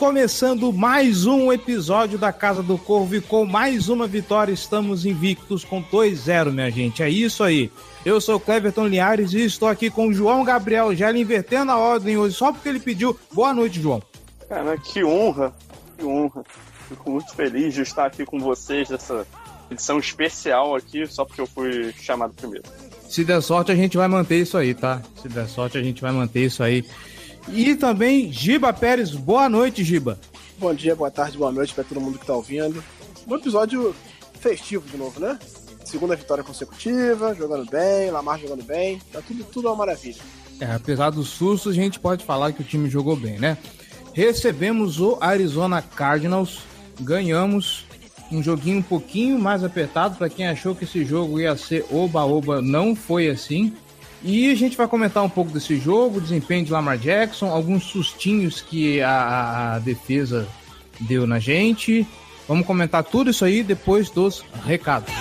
começando mais um episódio da Casa do Corvo e com mais uma vitória estamos invictos com 2-0, minha gente. É isso aí. Eu sou Cleverton Linhares e estou aqui com o João Gabriel Gela invertendo a ordem hoje só porque ele pediu. Boa noite, João. Cara, que honra, que honra. Fico muito feliz de estar aqui com vocês nessa edição especial aqui, só porque eu fui chamado primeiro. Se der sorte, a gente vai manter isso aí, tá? Se der sorte, a gente vai manter isso aí. E também Giba Pérez. Boa noite, Giba. Bom dia, boa tarde, boa noite para todo mundo que tá ouvindo. Um episódio festivo de novo, né? Segunda vitória consecutiva, jogando bem, Lamar jogando bem, tá tudo, tudo uma maravilha. É, apesar do susto, a gente pode falar que o time jogou bem, né? Recebemos o Arizona Cardinals, ganhamos um joguinho um pouquinho mais apertado para quem achou que esse jogo ia ser oba-oba, não foi assim. E a gente vai comentar um pouco desse jogo, o desempenho de Lamar Jackson, alguns sustinhos que a, a defesa deu na gente. Vamos comentar tudo isso aí depois dos recados.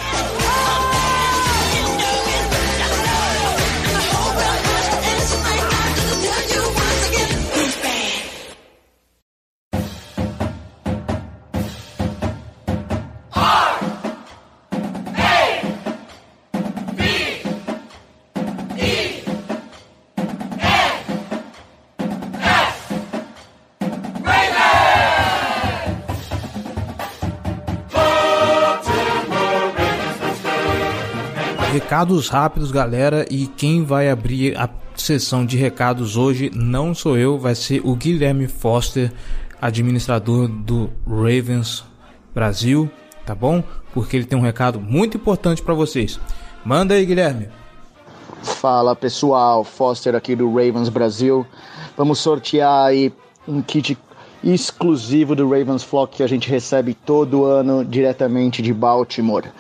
Recados rápidos, galera, e quem vai abrir a sessão de recados hoje não sou eu, vai ser o Guilherme Foster, administrador do Ravens Brasil, tá bom? Porque ele tem um recado muito importante para vocês. Manda aí, Guilherme. Fala pessoal, Foster aqui do Ravens Brasil. Vamos sortear aí um kit exclusivo do Ravens Flock que a gente recebe todo ano diretamente de Baltimore.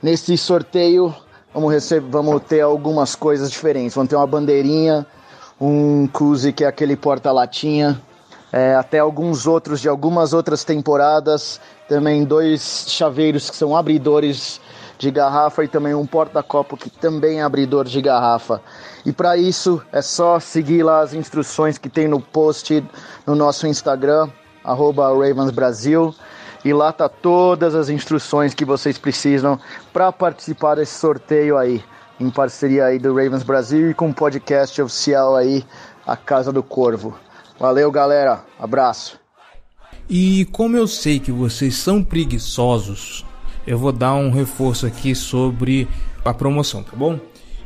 Nesse sorteio vamos, receber, vamos ter algumas coisas diferentes. Vamos ter uma bandeirinha, um Kuzi que é aquele porta-latinha, é, até alguns outros de algumas outras temporadas. Também dois chaveiros que são abridores de garrafa e também um porta-copo que também é abridor de garrafa. E para isso é só seguir lá as instruções que tem no post no nosso Instagram, @ravensbrasil. E lá tá todas as instruções que vocês precisam para participar desse sorteio aí, em parceria aí do Ravens Brasil e com o podcast oficial aí, a Casa do Corvo. Valeu, galera. Abraço. E como eu sei que vocês são preguiçosos, eu vou dar um reforço aqui sobre a promoção, tá bom?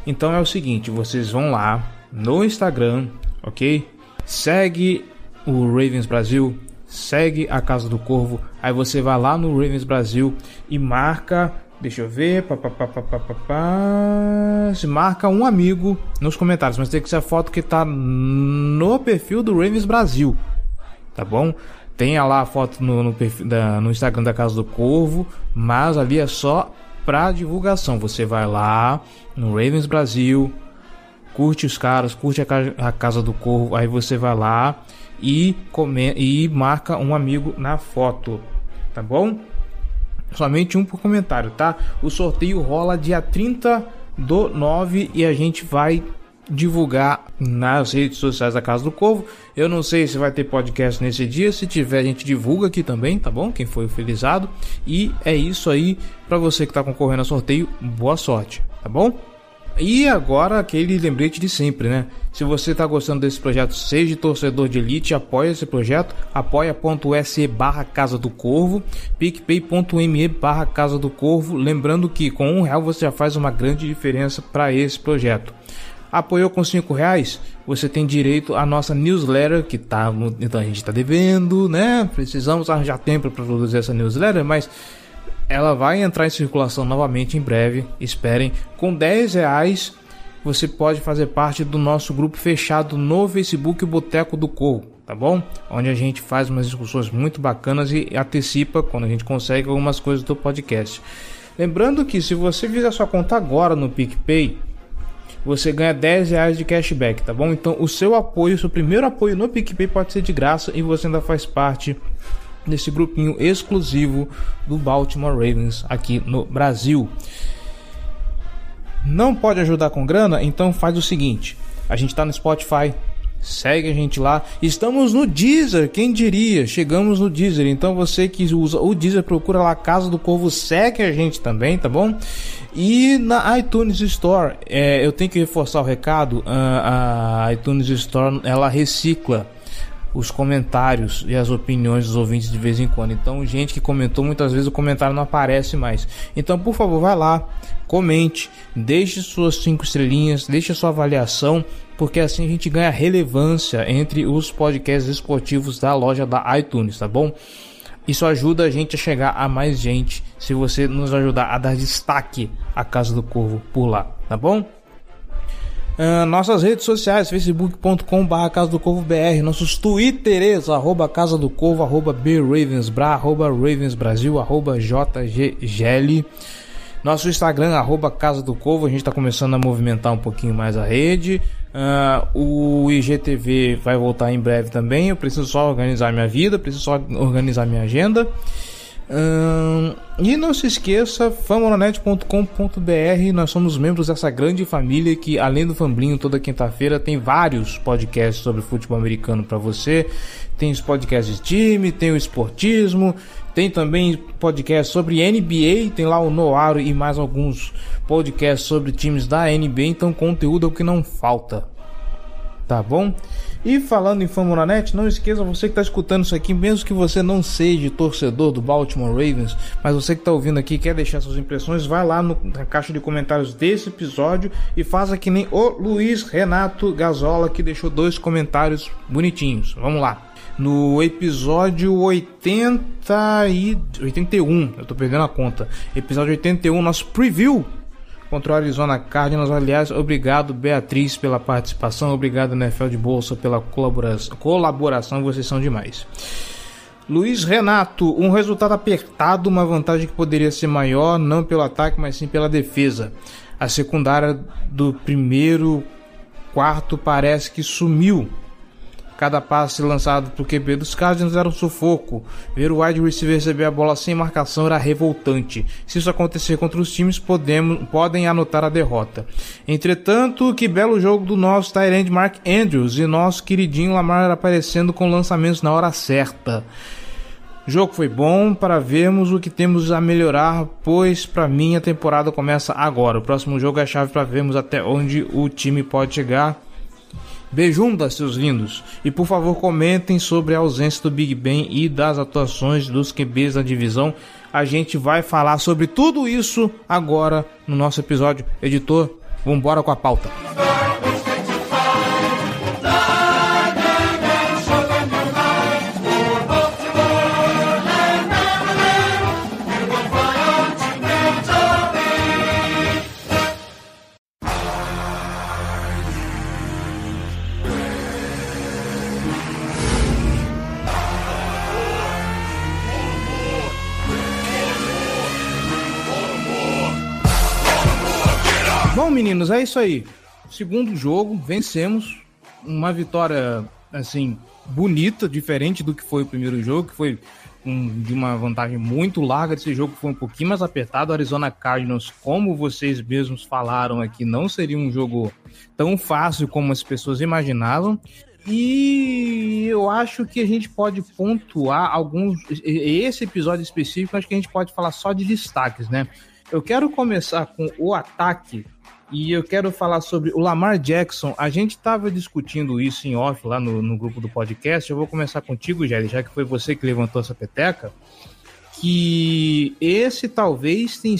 Então é o seguinte, vocês vão lá no Instagram, ok? Segue o Ravens Brasil, segue a Casa do Corvo, aí você vai lá no Ravens Brasil e marca, deixa eu ver, papapá, se marca um amigo nos comentários, mas tem que ser a foto que tá no perfil do Ravens Brasil, tá bom? Tenha lá a foto no, no, perfil da, no Instagram da Casa do Corvo, mas ali é só para divulgação. Você vai lá no Ravens Brasil, curte os caras, curte a, a Casa do Corvo, aí você vai lá e, come, e marca um amigo na foto, tá bom? Somente um por comentário, tá? O sorteio rola dia 30 do 9 e a gente vai divulgar nas redes sociais da Casa do Corvo. Eu não sei se vai ter podcast nesse dia, se tiver a gente divulga aqui também, tá bom? Quem foi felizado. E é isso aí para você que está concorrendo ao sorteio, boa sorte. tá bom? E agora aquele lembrete de sempre, né? Se você está gostando desse projeto, seja torcedor de elite, apoie esse projeto, apoia.se barra Casa do Corvo, picpay.me barra Casa do Corvo, lembrando que com um real você já faz uma grande diferença para esse projeto. Apoiou com cinco reais, você tem direito à nossa newsletter, que tá, então a gente está devendo, né? Precisamos arranjar tempo para produzir essa newsletter, mas ela vai entrar em circulação novamente em breve. Esperem. Com 10 reais você pode fazer parte do nosso grupo fechado no Facebook Boteco do Corvo, tá bom? Onde a gente faz umas discussões muito bacanas e antecipa quando a gente consegue algumas coisas do podcast. Lembrando que se você fizer sua conta agora no PicPay, você ganha 10 reais de cashback, tá bom? Então o seu apoio, o seu primeiro apoio no PicPay pode ser de graça e você ainda faz parte nesse grupinho exclusivo do Baltimore Ravens aqui no Brasil. Não pode ajudar com grana? Então faz o seguinte: a gente está no Spotify, segue a gente lá. Estamos no Deezer, quem diria? Chegamos no Deezer. Então você que usa o Deezer, procura lá Casa do Corvo, segue a gente também, tá bom? E na iTunes Store, é, eu tenho que reforçar o recado: a, a iTunes Store ela recicla os comentários e as opiniões dos ouvintes de vez em quando. Então, gente que comentou, muitas vezes o comentário não aparece mais. Então, por favor, vai lá, comente, deixe suas cinco estrelinhas, deixe sua avaliação, porque assim a gente ganha relevância entre os podcasts esportivos da loja da iTunes, tá bom? Isso ajuda a gente a chegar a mais gente se você nos ajudar a dar destaque à Casa do Corvo por lá, tá bom? Uh, nossas redes sociais, facebook.com barra Casa do Corvo BR, nossos twitters, arroba Casa do Corvo, arroba BRavensBra, arroba Ravens Brasil, arroba JGGL. Nosso Instagram, arroba Casa do Corvo, a gente está começando a movimentar um pouquinho mais a rede. Uh, o IGTV vai voltar em breve também. Eu preciso só organizar minha vida, preciso só organizar minha agenda. Hum, e não se esqueça, famonanet.com.br, nós somos membros dessa grande família que, além do Famblinho, toda quinta-feira tem vários podcasts sobre futebol americano para você. Tem os podcasts de time, tem o esportismo, tem também podcast sobre NBA, tem lá o Noaro e mais alguns podcasts sobre times da NBA, então conteúdo é o que não falta. Tá bom? E falando em Famulanet, não esqueça você que está escutando isso aqui, mesmo que você não seja torcedor do Baltimore Ravens, mas você que está ouvindo aqui quer deixar suas impressões, vai lá no, na caixa de comentários desse episódio e faça que nem o Luiz Renato Gazola que deixou dois comentários bonitinhos. Vamos lá. No episódio 80 e 81, eu estou perdendo a conta. Episódio 81, nosso preview contra o Arizona Cardinals. Aliás, obrigado Beatriz pela participação, obrigado NFL de Bolsa pela colaboração, colaboração vocês são demais. Luiz Renato, um resultado apertado, uma vantagem que poderia ser maior, não pelo ataque, mas sim pela defesa. A secundária do primeiro quarto parece que sumiu Cada passe lançado o QB dos Cardinals era um sufoco. Ver o wide receiver receber a bola sem marcação era revoltante. Se isso acontecer contra os times, podemos, podem anotar a derrota. Entretanto, que belo jogo do nosso Tyrande Mark Andrews e nosso queridinho Lamar aparecendo com lançamentos na hora certa. O jogo foi bom para vermos o que temos a melhorar, pois para mim a temporada começa agora. O próximo jogo é a chave para vermos até onde o time pode chegar Beijunda, seus lindos! E por favor comentem sobre a ausência do Big Ben e das atuações dos QBs da divisão. A gente vai falar sobre tudo isso agora no nosso episódio. Editor, vambora com a pauta. Meninos, é isso aí. Segundo jogo, vencemos. Uma vitória, assim, bonita, diferente do que foi o primeiro jogo, que foi um, de uma vantagem muito larga. Esse jogo foi um pouquinho mais apertado. Arizona Cardinals, como vocês mesmos falaram aqui, não seria um jogo tão fácil como as pessoas imaginavam. E eu acho que a gente pode pontuar alguns. Esse episódio específico, acho que a gente pode falar só de destaques, né? Eu quero começar com o ataque E eu quero falar sobre o Lamar Jackson. A gente estava discutindo isso em off lá no, no grupo do podcast. Eu vou começar contigo, Jerry, já que foi você que levantou essa peteca. Que esse talvez tem,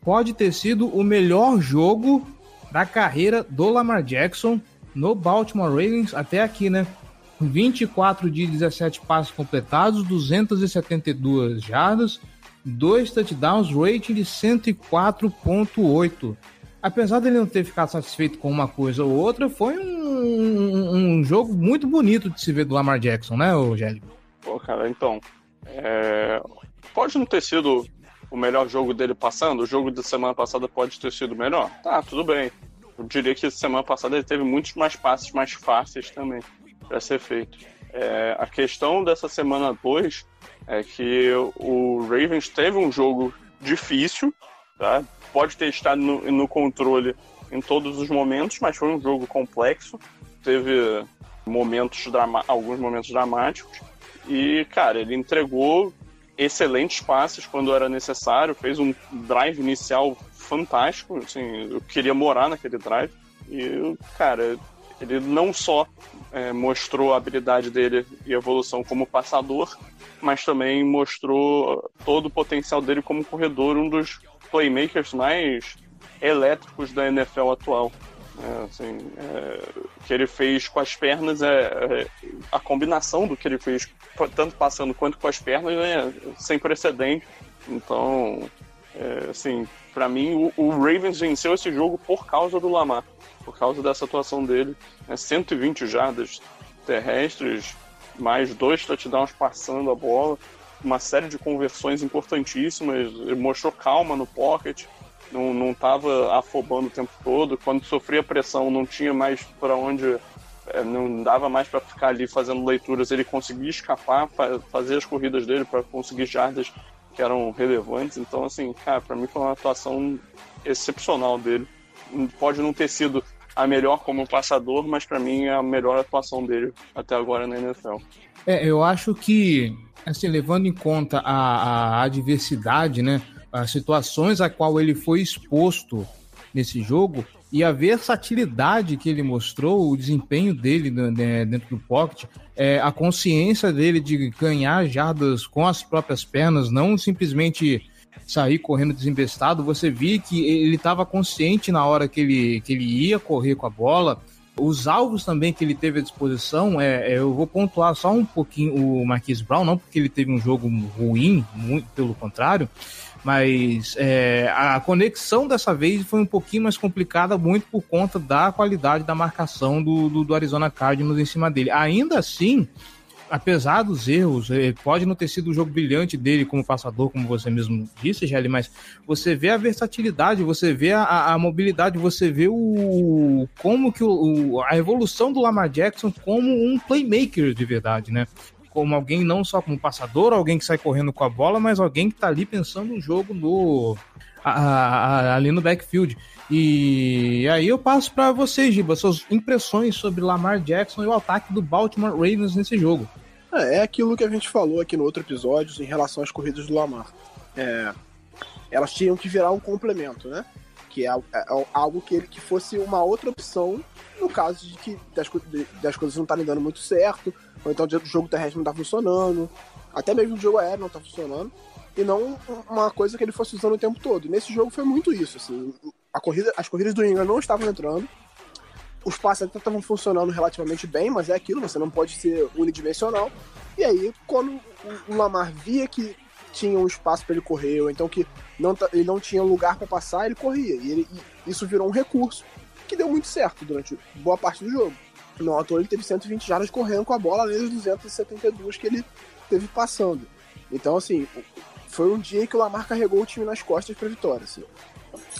pode ter sido o melhor jogo da carreira do Lamar Jackson no Baltimore Ravens até aqui, né? 24 de 17 passos completados, 272 jardas, dois touchdowns, rating de 104.8. Apesar dele não ter ficado satisfeito com uma coisa ou outra, foi um, um jogo muito bonito de se ver do Lamar Jackson, né, Gélio? Pô, cara, então, é... pode não ter sido o melhor jogo dele passando, o jogo da semana passada pode ter sido melhor. Tá, tudo bem. Eu diria que semana passada ele teve muitos mais passes mais fáceis também para ser feito. É, a questão dessa semana 2 é que o Ravens teve um jogo difícil, tá? pode ter estado no, no controle em todos os momentos, mas foi um jogo complexo. Teve momentos alguns momentos dramáticos. E, cara, ele entregou excelentes passes quando era necessário, fez um drive inicial fantástico, assim, eu queria morar naquele drive. E, cara, ele não só é, mostrou a habilidade dele e evolução como passador, mas também mostrou todo o potencial dele como corredor, um dos playmakers mais elétricos da NFL atual. É, assim, é, o que ele fez com as pernas é, é, a combinação do que ele fez tanto passando quanto com as pernas é sem precedente. Então, é, assim, para mim o, o, Ravens venceu esse jogo por causa do Lamar, por causa dessa atuação dele. É, 120 jardas terrestres, mais dois touchdowns passando a bola, uma série de conversões importantíssimas. Mostrou calma no pocket não, não tava afobando o tempo todo. Quando sofria pressão, não tinha mais para onde, é, não dava mais para ficar ali fazendo leituras. Ele conseguia escapar, fazer as corridas dele para conseguir jardas que eram relevantes. Então, assim, cara, para mim foi uma atuação excepcional dele. Pode não ter sido a melhor como passador, mas para mim é a melhor atuação dele até agora na NFL. É, eu acho que, assim, levando em conta a, a adversidade, né? as situações a qual ele foi exposto nesse jogo e a versatilidade que ele mostrou, o desempenho dele né, dentro do pocket, é, a consciência dele de ganhar jardas com as próprias pernas, não simplesmente sair correndo desembestado. Você via que ele estava consciente na hora que ele, que ele ia correr com a bola. Os alvos também que ele teve à disposição, é, é eu vou pontuar só um pouquinho o Marquis Brown, não porque ele teve um jogo ruim, muito pelo contrário, mas é, a conexão dessa vez foi um pouquinho mais complicada, muito por conta da qualidade da marcação do, do, do Arizona Cardinals em cima dele. Ainda assim, apesar dos erros, é, pode não ter sido o jogo brilhante dele como passador, como você mesmo disse, Gelli, mas você vê a versatilidade, você vê a, a mobilidade, você vê o como que o, a evolução do Lamar Jackson como um playmaker de verdade, né? como alguém não só como passador, alguém que sai correndo com a bola, mas alguém que tá ali pensando o jogo no a, a, ali no backfield. E aí eu passo para você, Giba, suas impressões sobre Lamar Jackson e o ataque do Baltimore Ravens nesse jogo. É, é aquilo que a gente falou aqui no outro episódio em relação às corridas do Lamar. É, elas tinham que virar um complemento, né? Que é, é, algo que ele que fosse uma outra opção no caso de que das, das coisas não estarem dando muito certo, ou então o jogo terrestre não tá funcionando, até mesmo o jogo aéreo não tá funcionando, e não uma coisa que ele fosse usando o tempo todo. E nesse jogo foi muito isso, assim, a corrida, as corridas do Ingram não estavam entrando, os passes até estavam funcionando relativamente bem, mas é aquilo, você não pode ser unidimensional. E aí, quando o Lamar via que tinha um espaço para ele correr, ou então que não, ele não tinha lugar para passar, ele corria. E, ele, e isso virou um recurso que deu muito certo durante boa parte do jogo. No ator ele teve 120 jardas correndo com a bola, além das 272 que ele teve passando. Então, assim, foi um dia que o Lamar carregou o time nas costas para vitória. Assim.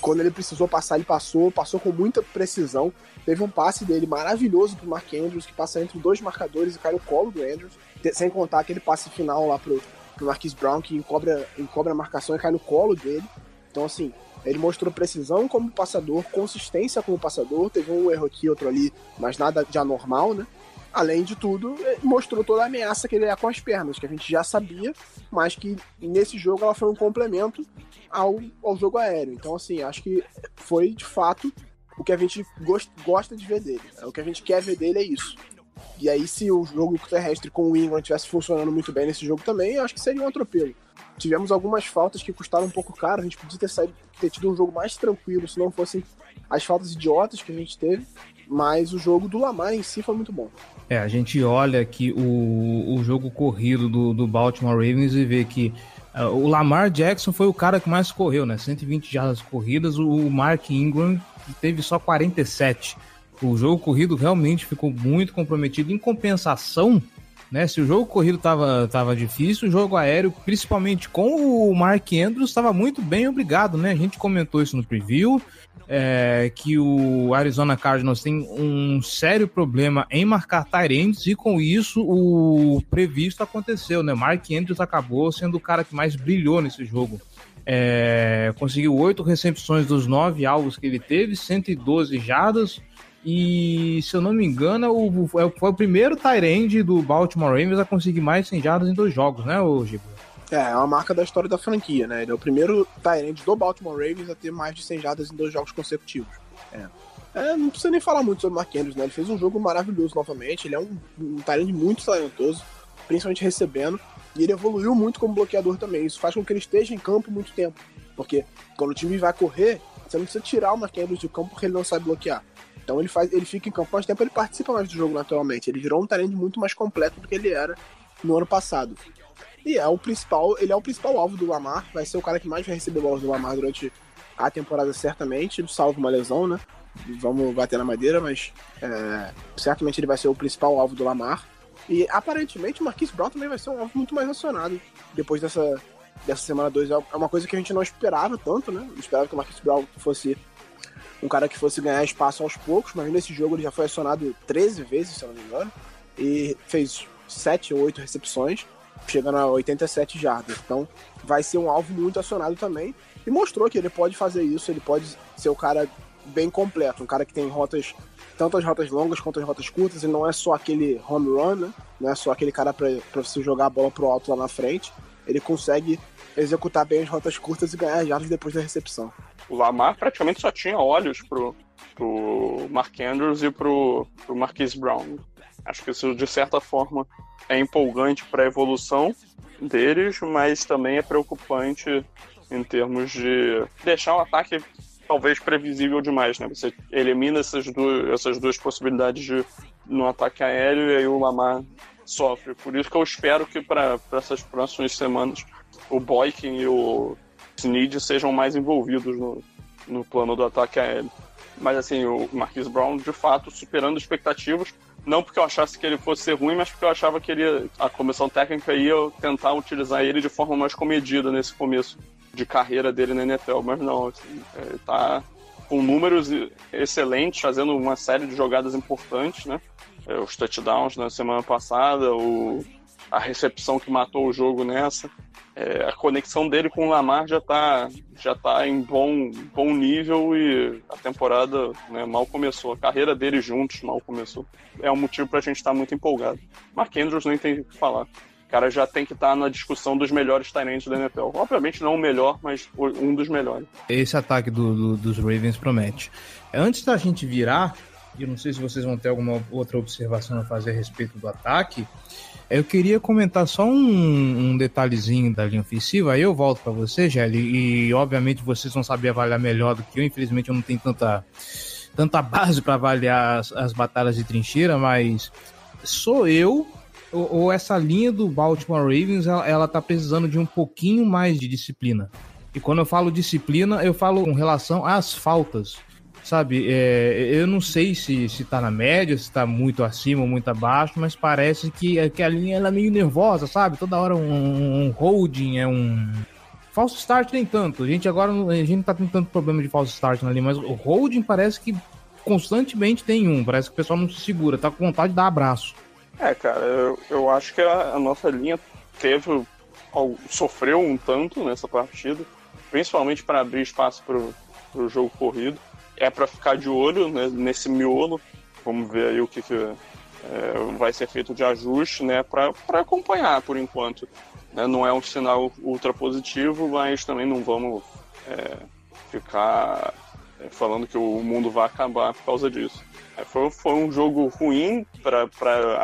Quando ele precisou passar, ele passou, passou com muita precisão. Teve um passe dele maravilhoso pro Mark Andrews, que passa entre dois marcadores e cai no colo do Andrews. Sem contar aquele passe final lá pro, pro Marquis Brown, que encobra, encobra a marcação e cai no colo dele. Então, assim, ele mostrou precisão como passador, consistência como passador. Teve um erro aqui, outro ali, mas nada de anormal, né? Além de tudo, eh, mostrou toda a ameaça que ele é com as pernas, que a gente já sabia, mas que nesse jogo ela foi um complemento ao, ao jogo aéreo. Então, assim, acho que foi de fato o que a gente gost, gosta de ver dele. É, o que a gente quer ver dele é isso. E aí, se o jogo terrestre com o Ingram estivesse funcionando muito bem nesse jogo também, acho que seria um atropelo. Tivemos algumas faltas que custaram um pouco caro, a gente podia ter, saído, ter tido um jogo mais tranquilo se não fossem as faltas idiotas que a gente teve, mas o jogo do Lamar em si foi muito bom. É, a gente olha aqui o, o jogo corrido do, do Baltimore Ravens e vê que uh, o Lamar Jackson foi o cara que mais correu, né? 120 jardas corridas, o Mark Ingram teve só 47. O jogo corrido realmente ficou muito comprometido. Em compensação, né? Se o jogo corrido tava, tava difícil, o jogo aéreo, principalmente com o Mark Andrews, estava muito bem obrigado, né? A gente comentou isso no preview, é, que o Arizona Cardinals tem um sério problema em marcar Tyrands e com isso o previsto aconteceu, né? Mark Andrews acabou sendo o cara que mais brilhou nesse jogo. É, conseguiu oito recepções dos nove alvos que ele teve, 112 jardas, e, se eu não me engano, o, foi o primeiro Tyrande do Baltimore Ravens a conseguir mais 100 jardas em dois jogos, né, o Gibo? É, é uma marca da história da franquia, né? Ele é o primeiro Tyrande do Baltimore Ravens a ter mais de 100 jardas em dois jogos consecutivos. É. é não precisa nem falar muito sobre o Mark Andrews, né? Ele fez um jogo maravilhoso novamente. Ele é um, um Tyrande muito talentoso, principalmente recebendo. E ele evoluiu muito como bloqueador também. Isso faz com que ele esteja em campo muito tempo. Porque quando o time vai correr, você não precisa tirar o Mark Andrews do campo porque ele não sabe bloquear. Então ele faz, ele fica em campo mais tempo, ele participa mais do jogo naturalmente. Ele virou um talento muito mais completo do que ele era no ano passado. E é o principal, ele é o principal alvo do Lamar, vai ser o cara que mais vai receber bolas do Lamar durante a temporada certamente, salvo uma lesão, né? Vamos bater na madeira, mas é, certamente ele vai ser o principal alvo do Lamar. E aparentemente o Marquis Brown também vai ser um alvo muito mais acionado depois dessa, dessa semana 2. É uma coisa que a gente não esperava tanto, né? Não esperava que o Marquis Brown fosse um cara que fosse ganhar espaço aos poucos, mas nesse jogo ele já foi acionado 13 vezes, se eu não me engano, e fez 7 ou 8 recepções, chegando a 87 jardas. Então vai ser um alvo muito acionado também, e mostrou que ele pode fazer isso, ele pode ser o cara bem completo, um cara que tem rotas, tanto as rotas longas quanto as rotas curtas, ele não é só aquele home run, né? não é só aquele cara para você jogar a bola pro alto lá na frente, ele consegue executar bem as rotas curtas e ganhar jardas depois da recepção o Lamar praticamente só tinha olhos pro, pro Mark Andrews e pro, pro Marquise Brown. Acho que isso, de certa forma, é empolgante para a evolução deles, mas também é preocupante em termos de deixar o ataque talvez previsível demais, né? Você elimina essas duas, essas duas possibilidades de no ataque aéreo e aí o Lamar sofre. Por isso que eu espero que para essas próximas semanas o Boykin e o Snead sejam mais envolvidos no, no plano do ataque aéreo. Mas assim, o Marquis Brown, de fato, superando expectativas, não porque eu achasse que ele fosse ser ruim, mas porque eu achava que ele, a comissão técnica ia tentar utilizar ele de forma mais comedida nesse começo de carreira dele na NFL. Mas não, assim, ele tá com números excelentes, fazendo uma série de jogadas importantes, né? É, os touchdowns na semana passada, o, a recepção que matou o jogo nessa é, a conexão dele com o Lamar já está já tá em bom, bom nível e a temporada né, mal começou. A carreira deles juntos mal começou. É um motivo para a gente estar tá muito empolgado. Mark Andrews nem tem o que falar. O cara já tem que estar tá na discussão dos melhores talentos da NFL. Obviamente não o melhor, mas um dos melhores. Esse ataque do, do, dos Ravens promete. Antes da gente virar, e não sei se vocês vão ter alguma outra observação a fazer a respeito do ataque, eu queria comentar só um, um detalhezinho da linha ofensiva, aí eu volto para você, Gelli, e obviamente vocês vão saber avaliar melhor do que eu, infelizmente eu não tenho tanta, tanta base para avaliar as, as batalhas de trincheira, mas sou eu ou, essa linha do Baltimore Ravens, ela, ela tá precisando de um pouquinho mais de disciplina. E quando eu falo disciplina, eu falo com relação às faltas sabe? É, eu não sei se, se tá na média, se tá muito acima ou muito abaixo, mas parece que, que a linha ela é meio nervosa, sabe? Toda hora um, um holding, é um. Falso start nem tanto. A gente agora a gente tá tendo tanto problema de falso start na linha, mas o holding parece que constantemente tem um. Parece que o pessoal não se segura, tá com vontade de dar abraço. É, cara, eu, eu acho que a, a nossa linha teve. sofreu um tanto nessa partida, principalmente para abrir espaço pro, pro jogo corrido é para ficar de olho né, nesse miolo. Vamos ver aí o que, que é, vai ser feito de ajuste né, para acompanhar por enquanto. Né? Não é um sinal ultra positivo, mas também não vamos é, ficar é, falando que o mundo vai acabar por causa disso. É, foi, foi um jogo ruim para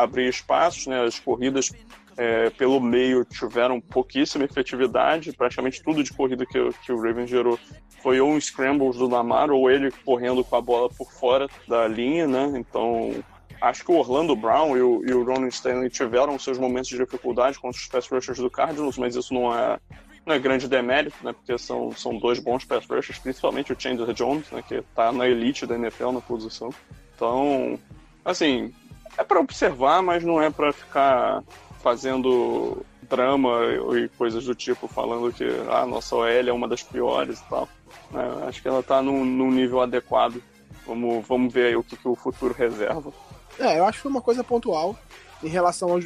abrir espaços, né? as corridas é, pelo meio tiveram pouquíssima efetividade, praticamente tudo de corrida que, que o Ravens gerou foi ou um scrambles do Lamar ou ele correndo com a bola por fora da linha, né? Então acho que o Orlando Brown e o, e o Ronald Stanley tiveram seus momentos de dificuldade contra os pass rushers do Cardinals, mas isso não é, não é grande demérito, né? Porque são, são dois bons pass rushers, principalmente o Chandler Jones, né? Que está na elite da NFL na posição. Então, assim, é para observar, mas não é para ficar fazendo drama e coisas do tipo, falando que a ah, nossa OL é uma das piores e tal. É, acho que ela está num, num, nível adequado. Vamos, vamos ver aí o que, que o futuro reserva. É, eu acho que uma coisa pontual em relação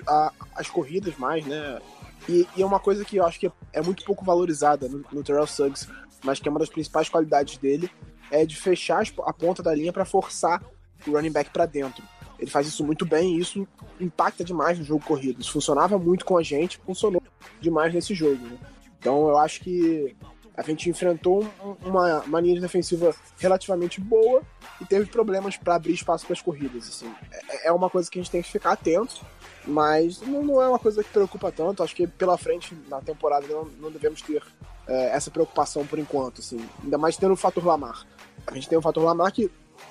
às corridas mais, né? E, e, é uma coisa que eu acho que é, é muito pouco valorizada no, no Terrell Suggs, mas que é uma das principais qualidades dele, é de fechar a ponta da linha para forçar o running back para dentro. Ele faz isso muito bem e isso impacta demais no jogo corrido. Isso funcionava muito com a gente, funcionou demais nesse jogo. Né? Então eu acho que a gente enfrentou uma, uma linha defensiva relativamente boa e teve problemas para abrir espaço para as corridas. Assim. É, é, uma coisa que a gente tem que ficar atento, mas não, não, é uma coisa que preocupa tanto. Acho que pela frente na temporada não, não devemos ter é, essa preocupação por enquanto. Assim. Ainda mais tendo o fator Lamar. A gente tem o fator Lamar que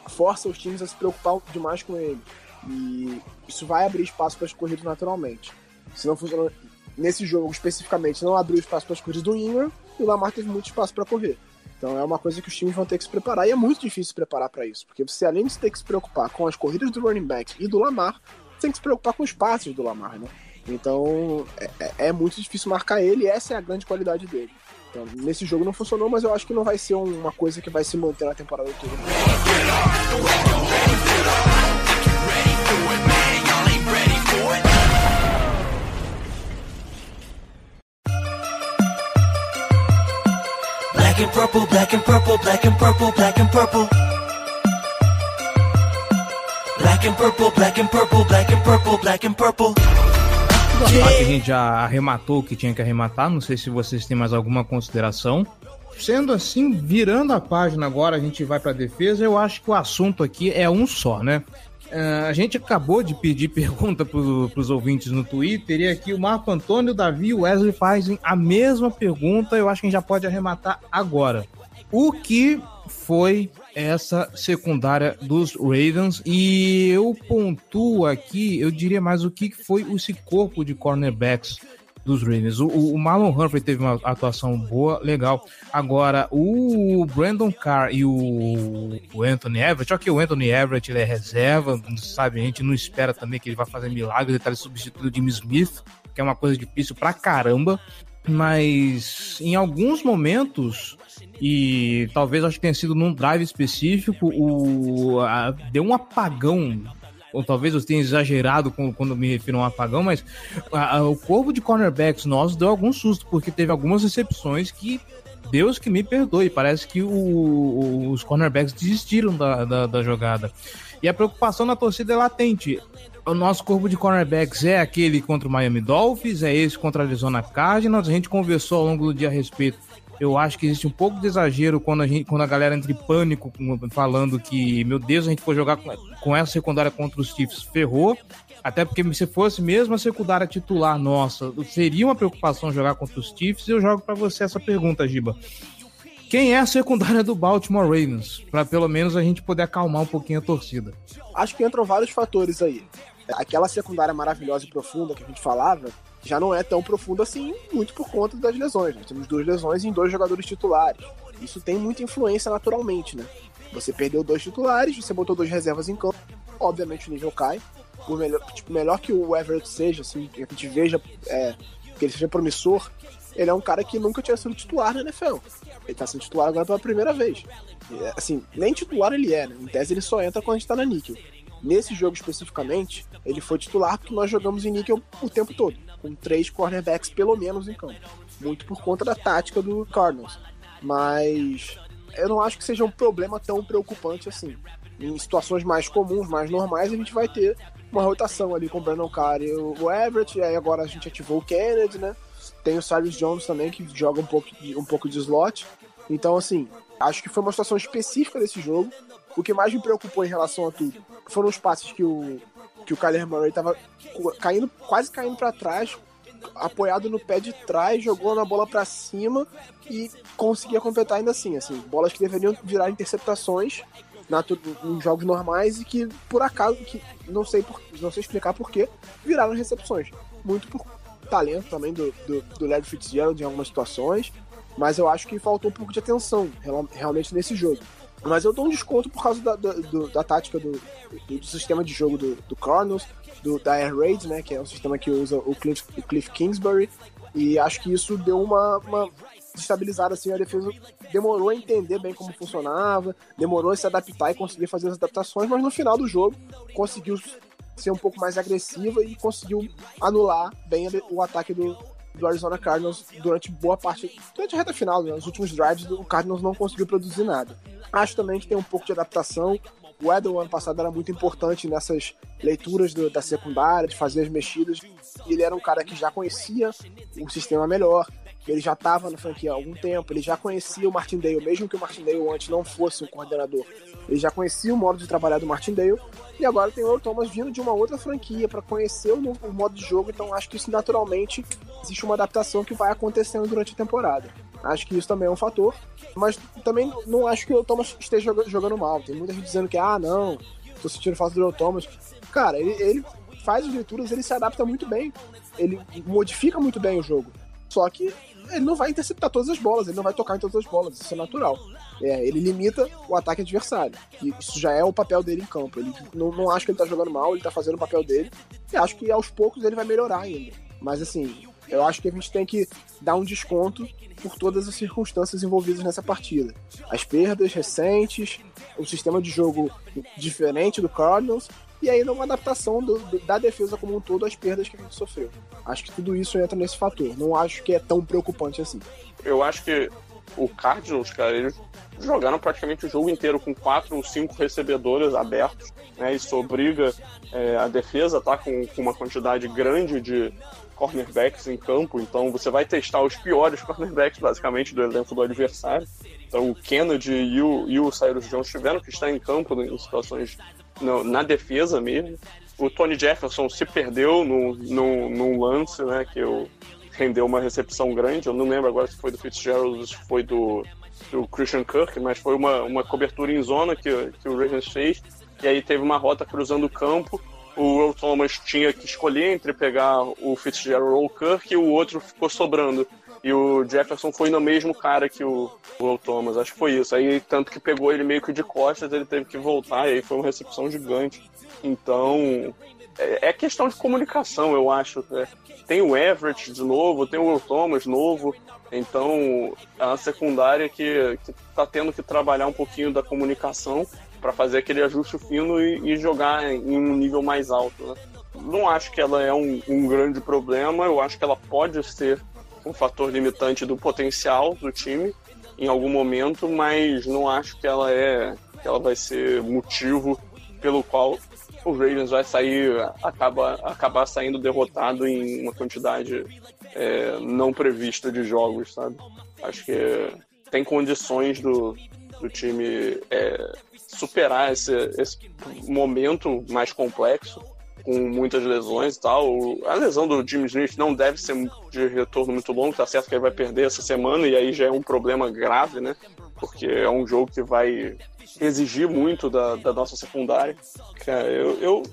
força os times a se preocupar demais com ele. E isso vai abrir espaço para as corridas naturalmente. Se não funciona nesse jogo especificamente, não abriu espaço para as corridas do Ingram, e o Lamar teve muito espaço para correr. Então é uma coisa que os times vão ter que se preparar e é muito difícil se preparar para isso, porque você além de ter que se preocupar com as corridas do running back e do Lamar, tem que se preocupar com os passes do Lamar, né? Então é, é, é muito difícil marcar ele e essa é a grande qualidade dele. Então, nesse jogo não funcionou, mas eu acho que não vai ser uma coisa que vai se manter na temporada toda. And purple, black and purple, black and purple, black and purple. Black and purple, black and purple, black and purple, black and purple. a gente já arrematou o que tinha que arrematar. Não sei se vocês têm mais alguma consideração. Sendo assim, virando a página agora, a gente vai para defesa. Eu acho que o assunto aqui é um só, né? Uh, a gente acabou de pedir pergunta para os ouvintes no Twitter e aqui o Marco Antônio, Davi e o Wesley fazem a mesma pergunta. Eu acho que a gente já pode arrematar agora. O que foi essa secundária dos Ravens? E eu pontuo aqui, eu diria mais o que foi esse corpo de cornerbacks dos Ravens. O, o Marlon Humphrey teve uma atuação boa, legal. Agora, o Brandon Carr e o, o Anthony Everett, ok, o Anthony Everett ele é reserva, sabe? A gente não espera também que ele vá fazer milagres, ele tá substituindo o Jimmy Smith, que é uma coisa difícil pra caramba. Mas em alguns momentos, e talvez acho que tenha sido num drive específico, o, a, deu um apagão ou talvez eu tenha exagerado quando me refiro a um apagão, mas a, a, o corpo de cornerbacks nós deu algum susto, porque teve algumas recepções que Deus que me perdoe, parece que o, os cornerbacks desistiram da, da, da, jogada. E a preocupação na torcida é latente. O nosso corpo de cornerbacks é aquele contra o Miami Dolphins, é esse contra a Arizona Cardinals. A gente conversou ao longo do dia a respeito eu acho que existe um pouco de exagero quando a, gente, quando a galera entra em pânico falando que, meu Deus, a gente for jogar com, com essa secundária contra os Chiefs, ferrou. Até porque se fosse mesmo a secundária titular nossa, seria uma preocupação jogar contra os Chiefs. Eu jogo para você essa pergunta, Giba. Quem é a secundária do Baltimore Ravens? Para pelo menos a gente poder acalmar um pouquinho a torcida. Acho que entram vários fatores aí. Aquela secundária maravilhosa e profunda que a gente falava, já não é tão profundo assim, muito por conta das lesões. Nós temos duas lesões em dois jogadores titulares. Isso tem muita influência naturalmente, né? Você perdeu dois titulares, você botou dois reservas em campo, obviamente o nível cai. Por melhor, tipo, melhor que o Everett seja, assim, que a gente veja é, que ele seja promissor, ele é um cara que nunca tinha sido titular na NFL. Ele tá sendo titular agora pela primeira vez. Assim, nem titular ele é, né? Em tese ele só entra quando a gente tá na níquel. Nesse jogo especificamente, ele foi titular porque nós jogamos em níquel o tempo todo com três cornerbacks pelo menos em campo. Muito por conta da tática do Cardinals. Mas eu não acho que seja um problema tão preocupante assim. Em situações mais comuns, mais normais, a gente vai ter uma rotação ali com o Brandon Carr e o Everett, e aí agora a gente ativou o Kennedy, né? Tem o Cyrus Jones também, que joga um pouco, de, um pouco de slot. Então, assim, acho que foi uma situação específica desse jogo. O que mais me preocupou em relação a tudo foram os passes que o, que o Kyler Murray tava caindo, quase caindo para trás, apoiado no pé de trás, jogou na bola para cima e conseguia completar ainda assim, assim, bolas que deveriam virar interceptações na, em jogos normais e que por acaso, que não sei por, não sei explicar porquê, viraram recepções. Muito por talento também do, do, do Larry Fitzgerald em algumas situações, mas eu acho que faltou um pouco de atenção realmente nesse jogo. Mas eu dou um desconto por causa da, da, da tática do, do, do, sistema de jogo do, do Cardinals, do, da Air Raid, né, que é um sistema que usa o Cliff, o Cliff Kingsbury, e acho que isso deu uma, uma desestabilizada, assim, a defesa demorou a entender bem como funcionava, demorou a se adaptar e conseguir fazer as adaptações, mas no final do jogo conseguiu ser um pouco mais agressiva e conseguiu anular bem o ataque do, do Arizona Cardinals durante boa parte, durante a reta final, né? nos últimos drives, o Cardinals não conseguiu produzir nada. Acho também que tem um pouco de adaptação. O Edel ano passado era muito importante nessas leituras do, da secundária, de fazer as mexidas. Ele era um cara que já conhecia o sistema melhor, ele já estava na franquia há algum tempo, ele já conhecia o Martindale, mesmo que o Martindale antes não fosse um coordenador. Ele já conhecia o modo de trabalhar do Martindale, e agora tem o Thomas vindo de uma outra franquia para conhecer o, novo, o modo de jogo, então acho que isso naturalmente existe uma adaptação que vai acontecendo durante a temporada. Acho que isso também é um fator, mas também não acho que o Thomas esteja jogando mal. Tem muita gente dizendo que, ah, não, tô sentindo falta do Thomas. Cara, ele, ele faz as leituras, ele se adapta muito bem, ele modifica muito bem o jogo. Só que ele não vai interceptar todas as bolas, ele não vai tocar em todas as bolas, isso é natural. É, ele limita o ataque adversário. E isso já é o papel dele em campo. Ele não, não acho que ele tá jogando mal, ele tá fazendo o papel dele. E acho que aos poucos ele vai melhorar ainda. Mas assim, eu acho que a gente tem que dar um desconto por todas as circunstâncias envolvidas nessa partida. As perdas recentes, o sistema de jogo diferente do Cardinals e ainda uma adaptação do, da defesa como um todo às perdas que a gente sofreu. Acho que tudo isso entra nesse fator. Não acho que é tão preocupante assim. Eu acho que o Cardinals, cara, eles jogaram praticamente o jogo inteiro com quatro ou cinco recebedores abertos, né? Isso obriga é, a defesa tá com, com uma quantidade grande de cornerbacks em campo, então você vai testar os piores cornerbacks, basicamente, do elenco do adversário. Então o Kennedy e o, e o Cyrus Jones tiveram que estar em campo em situações no, na defesa mesmo. O Tony Jefferson se perdeu no, no, num lance, né, que eu, rendeu uma recepção grande. Eu não lembro agora se foi do Fitzgerald se foi do, do Christian Kirk, mas foi uma, uma cobertura em zona que, que o Ravens fez. E aí teve uma rota cruzando o campo. O Will Thomas tinha que escolher entre pegar o Fitzgerald ou o Kirk e o outro ficou sobrando. E o Jefferson foi no mesmo cara que o Will Thomas, acho que foi isso. Aí, tanto que pegou ele meio que de costas, ele teve que voltar, e aí foi uma recepção gigante. Então, é, é questão de comunicação, eu acho. É, tem o Everett de novo, tem o Will Thomas novo, então é secundária que está tendo que trabalhar um pouquinho da comunicação para fazer aquele ajuste fino e, e, jogar em um nível mais alto. Né? Não acho que ela é um, um grande problema, eu acho que ela pode ser um fator limitante do potencial do time em algum momento, mas não acho que ela é que ela vai ser motivo pelo qual o Ravens vai sair acaba acabar saindo derrotado em uma quantidade é, não prevista de jogos, sabe? Acho que tem condições do, do time é, superar esse, esse momento mais complexo com muitas lesões e tal. A lesão do Jimmy Smith não deve ser de retorno muito longo, tá certo que ele vai perder essa semana e aí já é um problema grave, né? Porque é um jogo que vai exigir muito da, da nossa secundária. Cara, eu, eu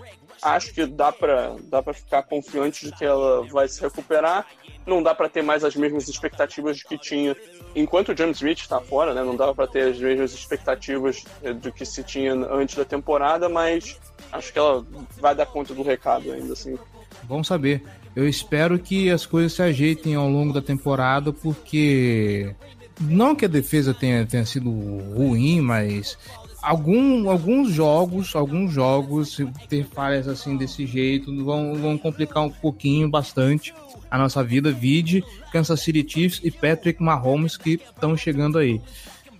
acho que dá para dá ficar confiante de que ela vai se recuperar. Não dá para ter mais as mesmas expectativas que tinha enquanto o James Smith está fora, né? Não dava para ter as mesmas expectativas do que se tinha antes da temporada, mas acho que ela vai dar conta do recado ainda assim. Bom saber. Eu espero que as coisas se ajeitem ao longo da temporada, porque não que a defesa tenha, tenha sido ruim, mas algum, alguns jogos, alguns jogos ter falhas assim desse jeito vão, vão complicar um pouquinho, bastante a nossa vida. Vide Kansas City Chiefs e Patrick Mahomes que estão chegando aí.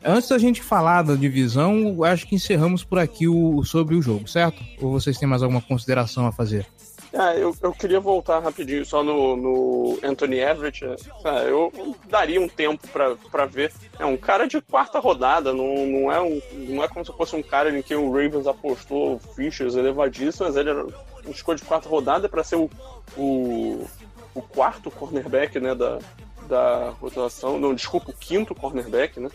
Antes da gente falar da divisão, acho que encerramos por aqui o, sobre o jogo, certo? Ou vocês têm mais alguma consideração a fazer? É, eu, eu queria voltar rapidinho só no, no Anthony Everett. É, eu daria um tempo para ver. É um cara de quarta rodada, não, não, é um, não é como se fosse um cara em que o Ravens apostou fichas elevadíssimas. Ele era um escolha de quarta rodada para ser o, o, o, quarto cornerback né, da, da rotação. Não, desculpa, o quinto cornerback, né?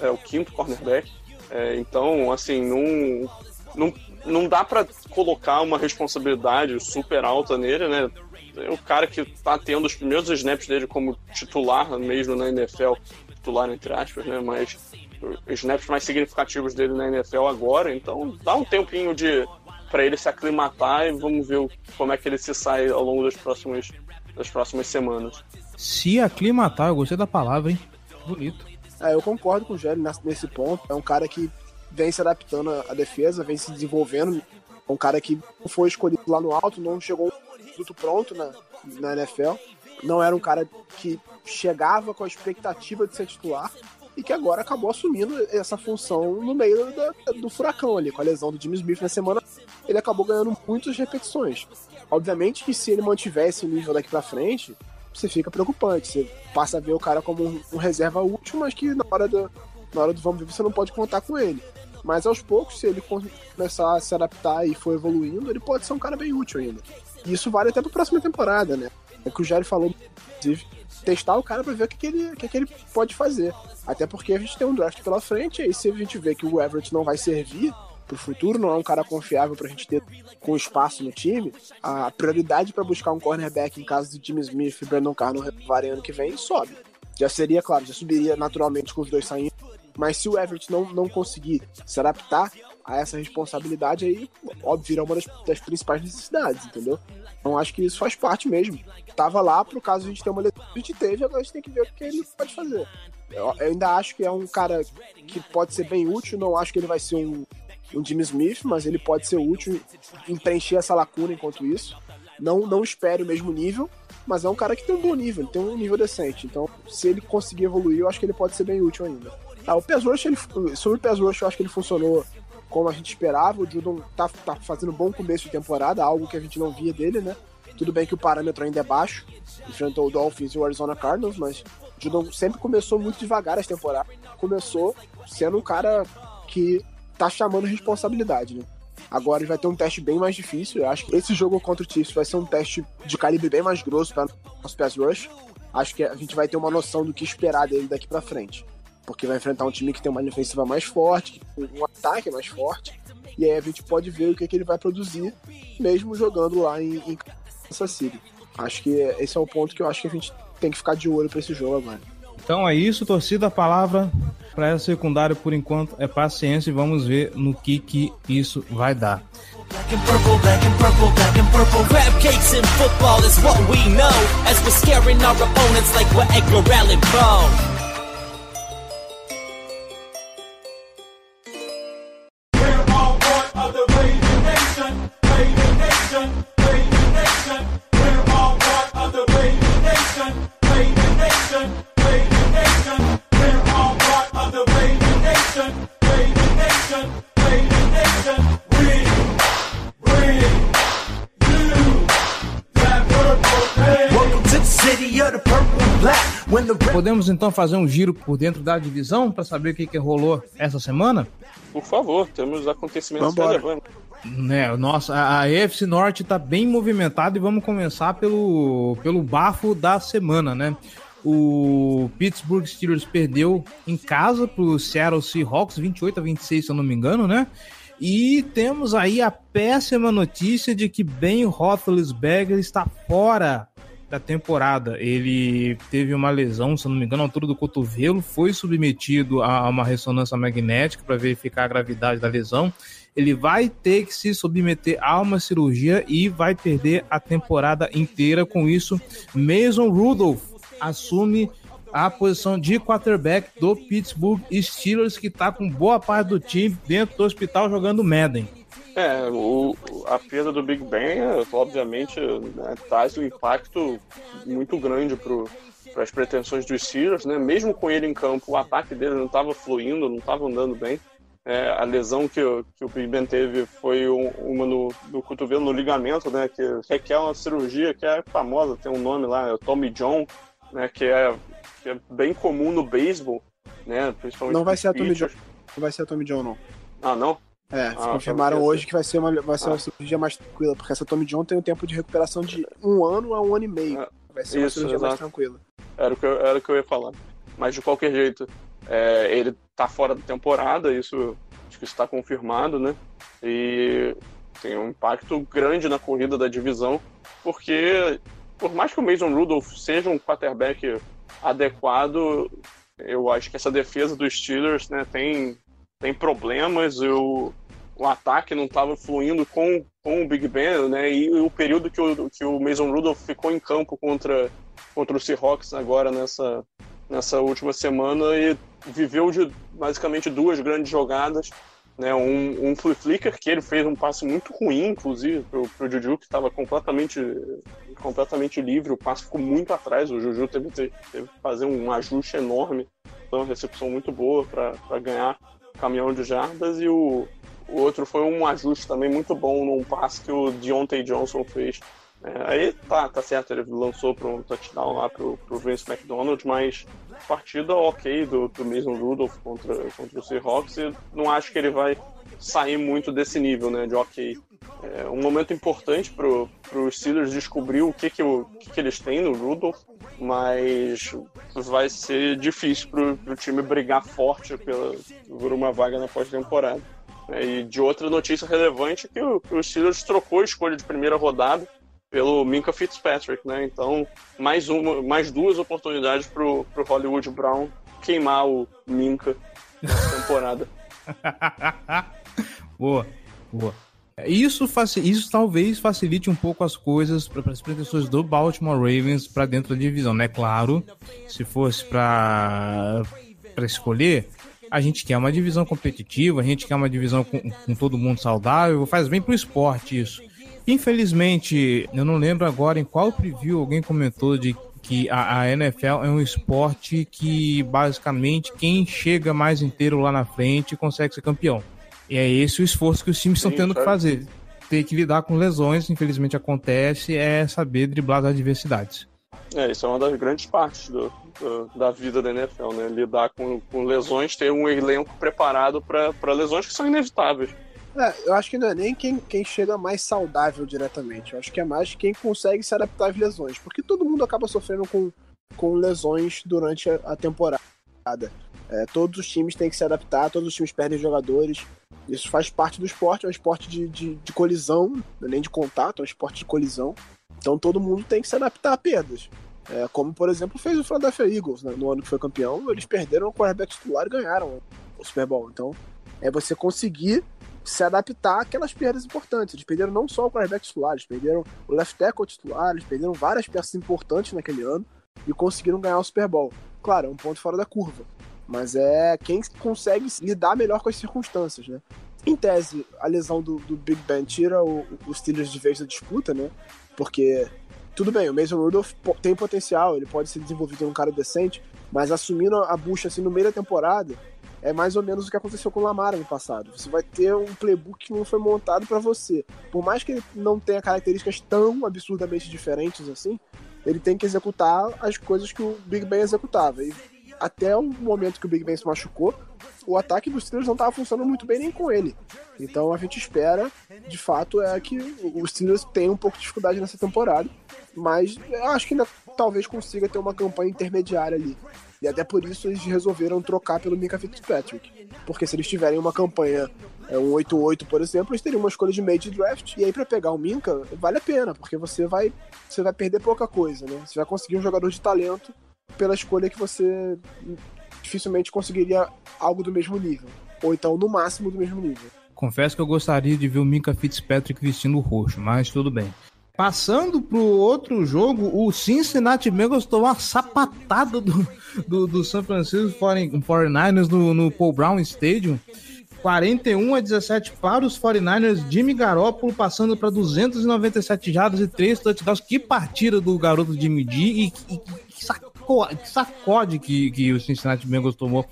É o quinto cornerback. É, então, assim, não, não não dá para colocar uma responsabilidade super alta nele, né? É o cara que tá tendo os primeiros snaps dele como titular mesmo na NFL, titular entre aspas, né? Mas os snaps mais significativos dele na NFL agora, então dá um tempinho de para ele se aclimatar e vamos ver como é que ele se sai ao longo das próximas, das próximas semanas. Se aclimatar, eu gostei da palavra, hein? Bonito. É, eu concordo com o Gélio nesse ponto. É um cara que vem se adaptando à defesa, vem se desenvolvendo. Um cara que não foi escolhido lá no alto, não chegou tudo pronto na, na NFL. Não era um cara que chegava com a expectativa de ser titular e que agora acabou assumindo essa função no meio do, do furacão ali, com a lesão do Jimmy Smith na semana. Ele acabou ganhando muitas repetições. Obviamente que se ele mantiver esse nível daqui para frente, você fica preocupante. Você passa a ver o cara como um, um reserva útil, mas que na hora do, na hora do vamos ver você não pode contar com ele. Mas aos poucos, se ele começar a se adaptar e for evoluindo, ele pode ser um cara bem útil ainda. E isso vale até pra próxima temporada, né? É o que o Jair falou, inclusive, testar o cara pra ver o que, que, ele, o que, que ele pode fazer. Até porque a gente tem um draft pela frente, e aí se a gente vê que o Everett não vai servir pro futuro, não é um cara confiável pra gente ter com espaço no time, a prioridade para buscar um cornerback em caso de Jimmy Smith e Brandon Carno renovarem ano que vem sobe. Já seria, claro, já subiria naturalmente com os dois saindo, mas se o Everett não, não conseguir se adaptar a essa responsabilidade, aí, óbvio, virá uma das, das, principais necessidades, entendeu? Então acho que isso faz parte mesmo. Tava lá pro caso a gente ter uma lesão, a gente teve, agora a gente tem que ver o que ele pode fazer. Eu, eu, ainda acho que é um cara que pode ser bem útil, não acho que ele vai ser um, um Jimmy Smith, mas ele pode ser útil em preencher essa lacuna enquanto isso. Não, não espere o mesmo nível, mas é um cara que tem um bom nível, ele tem um nível decente. Então, se ele conseguir evoluir, eu acho que ele pode ser bem útil ainda. Ah, o Pass Rush, ele, sobre o Pass Rush, eu acho que ele funcionou como a gente esperava. O Judon tá, tá fazendo um bom começo de temporada, algo que a gente não via dele, né? Tudo bem que o parâmetro ainda é baixo, enfrentou o Dolphins e o Arizona Cardinals, mas o Judon sempre começou muito devagar as temporadas. Começou sendo um cara que tá chamando responsabilidade, né? Agora ele vai ter um teste bem mais difícil. Eu acho que esse jogo contra o Chiefs vai ser um teste de calibre bem mais grosso para os pass rush. Acho que a gente vai ter uma noção do que esperar dele daqui para frente porque vai enfrentar um time que tem uma linha ofensiva mais forte, um ataque mais forte, e aí a gente pode ver o que, é que ele vai produzir, mesmo jogando lá em, em Kansas City. Acho que esse é o ponto que eu acho que a gente tem que ficar de olho para esse jogo agora. Então é isso, torcida. A palavra para essa secundária por enquanto é paciência e vamos ver no que que isso vai dar. Podemos então fazer um giro por dentro da divisão para saber o que, que rolou essa semana? Por favor, temos acontecimentos relevantes. Né, nossa, a, a EFC Norte está bem movimentada e vamos começar pelo, pelo bafo da semana, né? O Pittsburgh Steelers perdeu em casa para o Seattle Seahawks, 28 a 26, se eu não me engano, né? E temos aí a péssima notícia de que Ben Roethlisberger está fora da temporada. Ele teve uma lesão, se não me engano, à altura do cotovelo, foi submetido a uma ressonância magnética para verificar a gravidade da lesão. Ele vai ter que se submeter a uma cirurgia e vai perder a temporada inteira. Com isso, Mason Rudolph assume a posição de quarterback do Pittsburgh Steelers, que está com boa parte do time dentro do hospital jogando Madden. É, o, a perda do Big Ben, obviamente, né, traz um impacto muito grande pro, as pretensões dos Steelers, né? Mesmo com ele em campo, o ataque dele não estava fluindo, não estava andando bem. É, a lesão que, que o Big Ben teve foi um, uma no, no, cotovelo, no ligamento, né? Que requer uma cirurgia que é famosa, tem um nome lá, é o Tommy John, né? Que é, que é bem comum no beisebol, né? Principalmente não vai ser a Tommy John, não vai ser a Tommy John, não. Ah, não? É, ah, confirmaram hoje que vai ser uma, vai ser ah. uma cirurgia mais tranquila, porque essa Tommy John tem um tempo de recuperação de um ano a um ano e meio. É, vai ser uma Isso, cirurgia exato. mais tranquila. Era o, que eu, era o que eu ia falar. Mas de qualquer jeito, é, ele tá fora da temporada, isso acho que está confirmado, né? E tem um impacto grande na corrida da divisão, porque por mais que o Mason Rudolph seja um quarterback adequado, eu acho que essa defesa dos Steelers né, tem, tem problemas. Eu, o ataque não estava fluindo com, com o Big Ben, né? E, o período que o, que o Mason Rudolph ficou em campo contra, contra o Seahawks agora nessa, nessa última semana e viveu de basicamente duas grandes jogadas. Né, um, um flicker que ele fez um passe muito ruim, inclusive, pro, pro Juju, que estava completamente, completamente livre. O passe ficou muito atrás. O Juju teve, teve que fazer um ajuste enorme. Então, uma recepção muito boa para ganhar caminhão de jardas. E o, o outro foi um ajuste também muito bom num passe que o Deontay Johnson fez. É, aí tá, tá certo, ele lançou para um touchdown lá pro, pro Vince McDonald, mas partida ok do, do mesmo Rudolph contra, contra o Seahawks e não acho que ele vai sair muito desse nível, né, de ok. É um momento importante para os Steelers descobrir o que que, o, que que eles têm no Rudolph, mas vai ser difícil para o time brigar forte pela, por uma vaga na pós-temporada. É, e de outra notícia relevante que o, que o Steelers trocou a escolha de primeira rodada pelo Minka Fitzpatrick, né? Então, mais uma, mais duas oportunidades pro, pro Hollywood Brown queimar o Minka nessa temporada. boa, boa. Isso, isso talvez facilite um pouco as coisas para as pretensões do Baltimore Ravens para dentro da divisão, né? Claro, se fosse para escolher, a gente quer uma divisão competitiva, a gente quer uma divisão com, com todo mundo saudável, faz bem pro esporte isso. Infelizmente, eu não lembro agora em qual preview alguém comentou de que a, a, NFL é um esporte que basicamente quem chega mais inteiro lá na frente consegue ser campeão. E é esse o esforço que os times estão tendo que fazer. Ter que lidar com lesões, infelizmente acontece, é saber driblar as adversidades. É, isso é uma das grandes partes do, do, da vida da NFL, né? Lidar com, com lesões, ter um elenco preparado para lesões que são inevitáveis. É, eu acho que não é nem quem, quem chega mais saudável diretamente. Eu acho que é mais quem consegue se adaptar às lesões. Porque todo mundo acaba sofrendo com, com lesões durante a, a temporada. É, todos os times têm que se adaptar, todos os times perdem jogadores. Isso faz parte do esporte, é um esporte de, de, de colisão, é nem de contato, é um esporte de colisão. Então todo mundo tem que se adaptar a perdas. É, como, por exemplo, fez o Philadelphia Eagles né, no ano que foi campeão. Eles perderam o quarterback titular e ganharam o Super Bowl. Então, é você conseguir se adaptar àquelas perdas importantes. Eles perderam não só o quarterback titular, eles perderam o left tackle titular, eles perderam várias peças importantes naquele ano e conseguiram ganhar o Super Bowl. Claro, é um ponto fora da curva, mas é quem consegue lidar melhor com as circunstâncias, né? Em tese, a lesão do, do Big Ben tira os Steelers de vez da disputa, né? Porque, tudo bem, o Mason Rudolph tem potencial, ele pode ser desenvolvido num cara decente, mas assumindo a bucha assim no meio da temporada, é mais ou menos o que aconteceu com o Lamar no passado. Você vai ter um playbook que não foi montado para você. Por mais que ele não tenha características tão absurdamente diferentes assim, ele tem que executar as coisas que o Big Ben executava. E até o momento que o Big Ben se machucou, o ataque dos Steelers não estava funcionando muito bem nem com ele. Então a gente espera, de fato, é que os Steelers tenham um pouco de dificuldade nessa temporada, mas eu acho que ainda talvez consiga ter uma campanha intermediária ali. E até por isso eles resolveram trocar pelo Mika Fitzpatrick. Porque se eles tiverem uma campanha, é, um 8-8, por exemplo, eles teriam uma escolha de meio de draft. E aí, para pegar o Minka, vale a pena, porque você vai, você vai perder pouca coisa, né? Você vai conseguir um jogador de talento pela escolha que você dificilmente conseguiria algo do mesmo nível. Ou então, no máximo, do mesmo nível. Confesso que eu gostaria de ver o Minka Fitzpatrick vestindo roxo, mas tudo bem. Passando pro outro jogo, o Cincinnati Bengals tomou uma sapatada do, do, do San Francisco 49ers no, no Paul Brown Stadium. 41 a 17 para os 49ers. Jimmy Garoppolo passando para 297 jardas e 3 touchdowns. Que partida do garoto Jimmy G e, e, que que sacode que, que o Cincinnati Bengals tomou.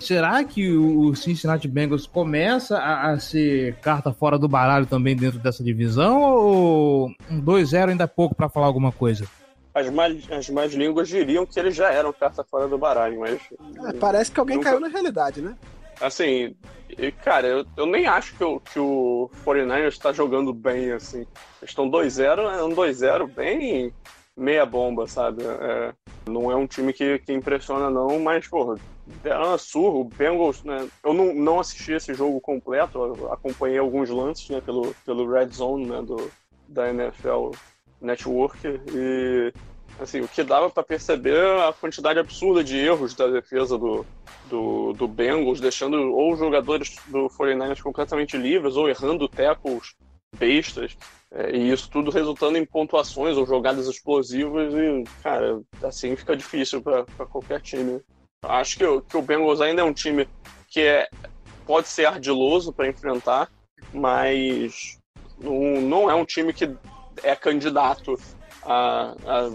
Será que o Cincinnati Bengals começa a, a, ser carta fora do baralho também dentro dessa divisão? Ou um 2-0 ainda é pouco para falar alguma coisa? As mais, as mais línguas diriam que eles já eram carta fora do baralho, mas. É, parece que alguém nunca... caiu na realidade, né? Assim, cara, eu, eu nem acho que o, que o 49ers está jogando bem, assim. Eles estão 2-0, é um 2-0 bem meia bomba, sabe? É, não é um time que, que impressiona, não, mas, porra, deram uma surra. O Bengals, né? Eu não, não assisti esse jogo completo, acompanhei alguns lances, né, pelo, pelo Red Zone, né, do, da NFL Network, e, assim, o que dava para perceber a quantidade absurda de erros da defesa do, do, do Bengals, deixando ou jogadores do 49ers completamente livres, ou errando tackles bestas. É, e isso tudo resultando em pontuações ou jogadas explosivas e, cara, assim fica difícil para qualquer time. Acho que, que o Bengals ainda é um time que é, pode ser ardiloso para enfrentar, mas não, não é um time que é candidato a, a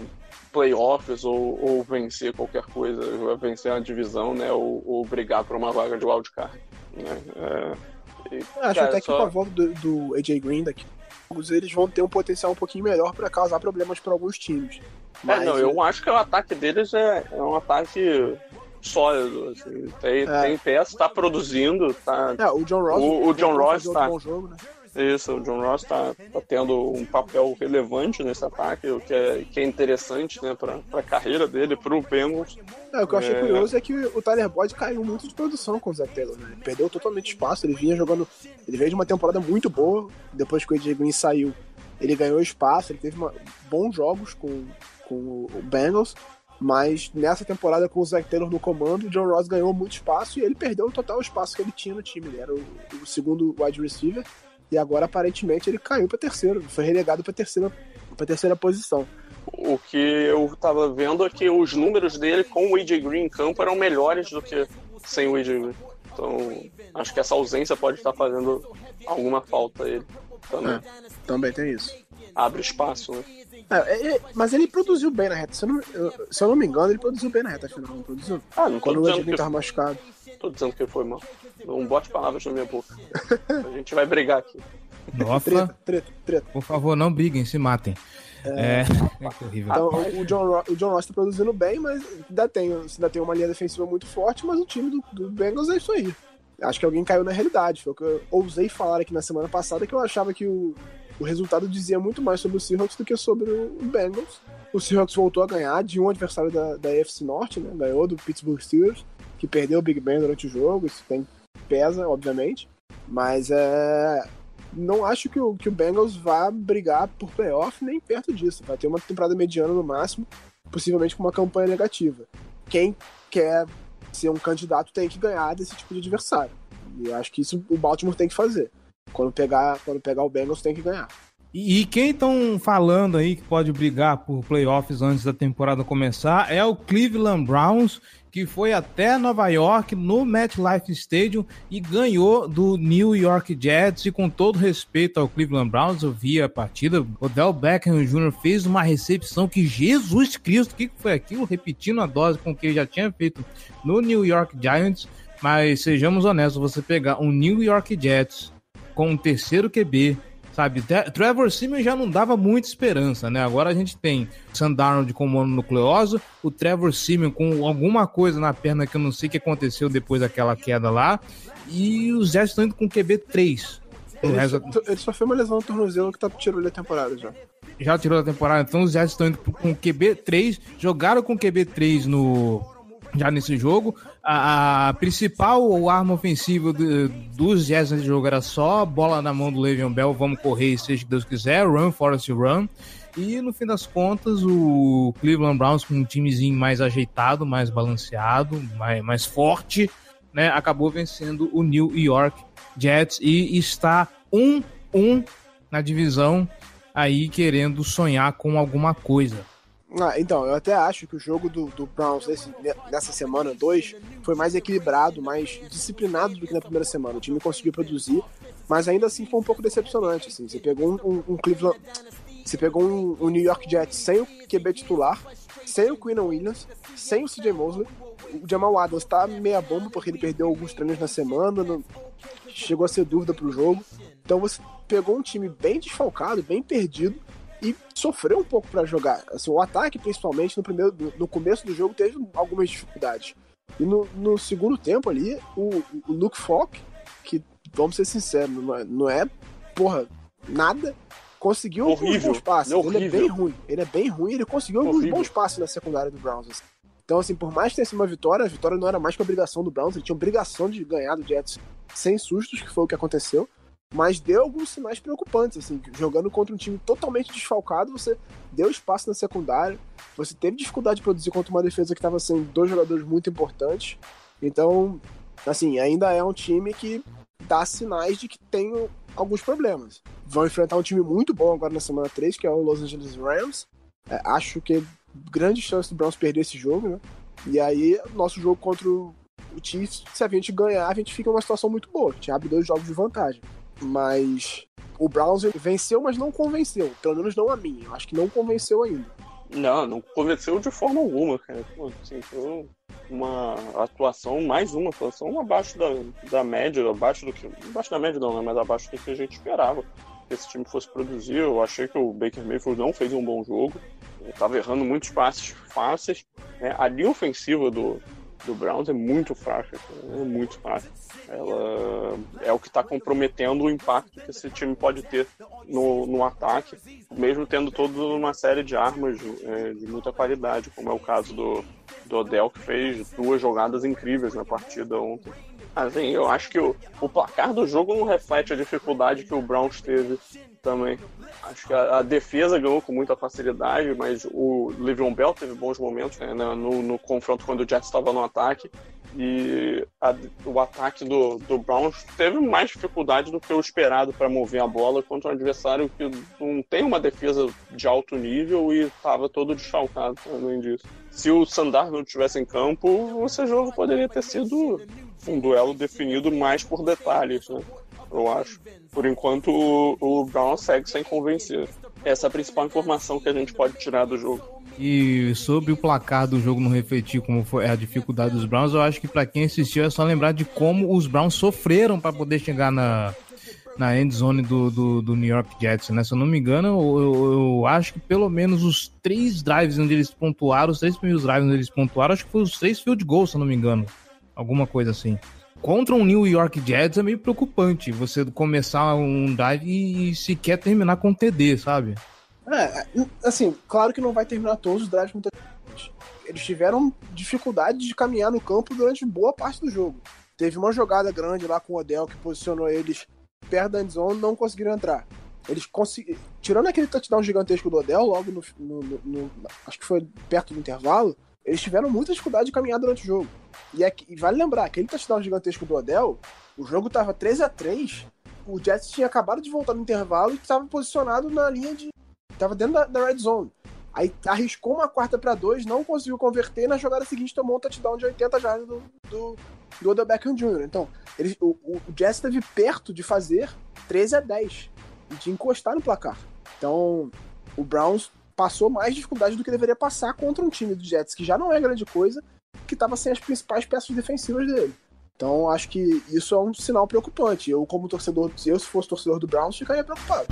playoffs ou, ou, vencer qualquer coisa, vencer a divisão, né, ou, ou brigar por uma vaga de wildcard. Né? É, e, Acho cara, até que só... a volta do, do AJ Green daqui eles vão ter um potencial um pouquinho melhor para causar problemas para alguns times. Mas, é, não, eu acho que o ataque deles é, é um ataque sólido. Assim. Tem, é. tem peça, tá produzindo. Tá... É, o John Ross, o, o John Ross tá. Um jogo, né? Isso, o John Ross tá, tá tendo um papel relevante nesse ataque, o que é, que é interessante né, para a carreira dele, para o Bengals. É, o que eu achei é... curioso é que o Tyler Boyd caiu muito de produção com o Zach Taylor, né? Ele perdeu totalmente espaço, ele vinha jogando. Ele veio de uma temporada muito boa, depois que o AJ Green saiu, ele ganhou espaço, ele teve uma, bons jogos com, com o Bengals, mas nessa temporada com o Zach Taylor no comando, o John Ross ganhou muito espaço e ele perdeu o total espaço que ele tinha no time. Ele era o, o segundo wide receiver e agora, aparentemente, ele caiu para terceiro, foi relegado para terceira, pra terceira posição. O que eu tava vendo é que os números dele com o AJ Green em campo eram melhores do que sem o AJ Green. Então, acho que essa ausência pode estar fazendo alguma falta a ele também. É, também tem isso. Abre espaço, né? É, mas ele produziu bem na reta. Se eu, não, eu, se eu não me engano, ele produziu bem na reta final, não produziu? Ah, não Quando o Green tava machucado. Tô dizendo que ele foi mal. Não bote palavras na minha boca. A gente vai brigar aqui. Nossa. Treta, treta, treta. Por favor, não briguem, se matem. É, é, é horrível. Então, o John, Ross, o John Ross tá produzindo bem, mas ainda tem, ainda tem uma linha defensiva muito forte, mas o time do, do Bengals é isso aí. Acho que alguém caiu na realidade. Foi o que eu ousei falar aqui na semana passada, que eu achava que o, o resultado dizia muito mais sobre o Seahawks do que sobre o Bengals. O Seahawks voltou a ganhar de um adversário da, da AFC Norte, né? Ganhou do Pittsburgh Steelers que perdeu o Big Ben durante o jogo, isso tem pesa, obviamente. Mas é. Não acho que o, que o Bengals vá brigar por playoff nem perto disso. Vai ter uma temporada mediana no máximo, possivelmente com uma campanha negativa. Quem quer ser um candidato tem que ganhar desse tipo de adversário. E eu acho que isso o Baltimore tem que fazer. Quando pegar, quando pegar o Bengals, tem que ganhar. E, e quem estão falando aí que pode brigar por playoffs antes da temporada começar é o Cleveland Browns, que foi até Nova York no MetLife Stadium e ganhou do New York Jets. E com todo respeito ao Cleveland Browns, eu vi a partida. O Del Beckham Jr. fez uma recepção que Jesus Cristo, o que foi aquilo? Repetindo a dose com que ele já tinha feito no New York Giants. Mas sejamos honestos, você pegar um New York Jets com um terceiro QB sabe? Trevor Simeon já não dava muita esperança, né? Agora a gente tem Sam Darnold com mononucleose, o Trevor Simeon com alguma coisa na perna que eu não sei o que aconteceu depois daquela queda lá, e os Jets estão indo com QB 3. Ele, resto... só, ele só foi uma lesão no tornozelo que tá, tirou ele a temporada já. Já tirou a temporada, então os Jets estão indo com QB 3, jogaram com QB 3 no já nesse jogo. A, a principal arma ofensiva do, dos Jets nesse jogo era só bola na mão do Le'Veon Bell, vamos correr, seja que Deus quiser, run, Forest run. E no fim das contas, o Cleveland Browns, com um timezinho mais ajeitado, mais balanceado, mais, mais forte, né, acabou vencendo o New York Jets e está 1-1 na divisão, aí querendo sonhar com alguma coisa. Ah, então, eu até acho que o jogo do, do Browns nesse, nessa semana 2 foi mais equilibrado, mais disciplinado do que na primeira semana. O time conseguiu produzir, mas ainda assim foi um pouco decepcionante. Assim. Você pegou um, um, um Cleveland. Você pegou um, um, New York Jets sem o QB titular, sem o Quinn Williams, sem o CJ Mosley. O Jamal Adams tá meia bomba porque ele perdeu alguns treinos na semana, não... chegou a ser dúvida pro jogo. Então você pegou um time bem desfalcado, bem perdido e sofreu um pouco para jogar. Assim, o ataque, principalmente no primeiro, no começo do jogo, teve algumas dificuldades. E no, no segundo tempo ali, o, o Luke Falk, que vamos ser sinceros, não é, não é porra, nada, conseguiu horrível, alguns bons passes. É ele é bem ruim. Ele é bem ruim, ele conseguiu horrível. alguns bons passes na secundária do Browns. Assim. Então, assim, por mais que tenha sido uma vitória, a vitória não era mais que obrigação do Browns, ele tinha obrigação de ganhar do Jets sem sustos, que foi o que aconteceu. Mas deu alguns sinais preocupantes, assim, jogando contra um time totalmente desfalcado, você deu espaço na secundária, você teve dificuldade de produzir contra uma defesa que estava sendo dois jogadores muito importantes. Então, assim, ainda é um time que dá sinais de que tem alguns problemas. Vão enfrentar um time muito bom agora na semana 3, que é o Los Angeles Rams. É, acho que é grande chance do Browns perder esse jogo, né? E aí, nosso jogo contra o Chiefs, se a gente ganhar, a gente fica numa situação muito boa. A gente abre dois jogos de vantagem. Mas o Browns venceu, mas não convenceu. Pelo menos não a mim. Eu acho que não convenceu ainda. Não, não convenceu de forma alguma, cara. Assim, foi uma atuação, mais uma atuação abaixo da, da média, abaixo do que. Abaixo da média não, né? Mas abaixo do que a gente esperava que esse time fosse produzir. Eu achei que o Baker Mayfield não fez um bom jogo. Estava errando muitos passes fáceis. Né? A linha ofensiva do, do Browns é muito fraca, é muito fraca. Ela é o que está comprometendo o impacto que esse time pode ter no, no ataque, mesmo tendo toda uma série de armas é, de muita qualidade, como é o caso do, do Odell, que fez duas jogadas incríveis na partida ontem. Assim, eu acho que o, o placar do jogo não reflete a dificuldade que o Browns teve também. Acho que a, a, defesa ganhou com muita facilidade, mas o Livion Bell teve bons momentos né, no, no, confronto quando o Jets estava no ataque. E a, o ataque do, do Browns teve mais dificuldade do que o esperado para mover a bola contra um adversário que não tem uma defesa de alto nível e estava todo desfalcado além disso. Se o Sandar não estivesse em campo, esse jogo poderia ter sido um duelo definido mais por detalhes. Né? eu acho. Por enquanto, o, o Brown segue sem convencer. Essa é a principal informação que a gente pode tirar do jogo. E sobre o placar do jogo não refletir como foi a dificuldade dos Browns, eu acho que para quem assistiu é só lembrar de como os Browns sofreram para poder chegar na, na end zone do, do, do, New York Jets, né? Se eu não me engano, eu, eu, eu, acho que pelo menos os três drives onde eles pontuaram, os três primeiros drives onde eles pontuaram, acho que foi os três field goals, se eu não me engano. Alguma coisa assim contra um New York Jets é meio preocupante você começar um drive e sequer terminar com TD, sabe? É, assim, claro que não vai terminar todos os drives com TD. Eles tiveram dificuldade de caminhar no campo durante boa parte do jogo. Teve uma jogada grande lá com o Odell que posicionou eles perto da endzone não conseguiram entrar. Eles conseguiram. Tirando aquele touchdown gigantesco do Odell, logo no, no, no, Acho que foi perto do intervalo, eles tiveram muita dificuldade de caminhar durante o jogo. E, é, e vale lembrar, aquele touchdown gigantesco do Odell, o jogo tava 3 a 3 o Jets tinha acabado de voltar no intervalo e estava posicionado na linha de. tava dentro da, da red zone. Aí arriscou uma quarta para dois, não conseguiu converter, e na jogada seguinte tomou um touchdown de 80 jardas do, do, do Odell Beckham Jr. Então, ele, o, o, o Jets esteve perto de fazer 13 a 10 e de encostar no placar. Então, o Browns passou mais dificuldade do que deveria passar contra um time do Jets, que já não é grande coisa, que estava sem as principais peças defensivas dele. Então acho que isso é um sinal preocupante. Eu, como torcedor, eu se fosse torcedor do Browns, ficaria preocupado.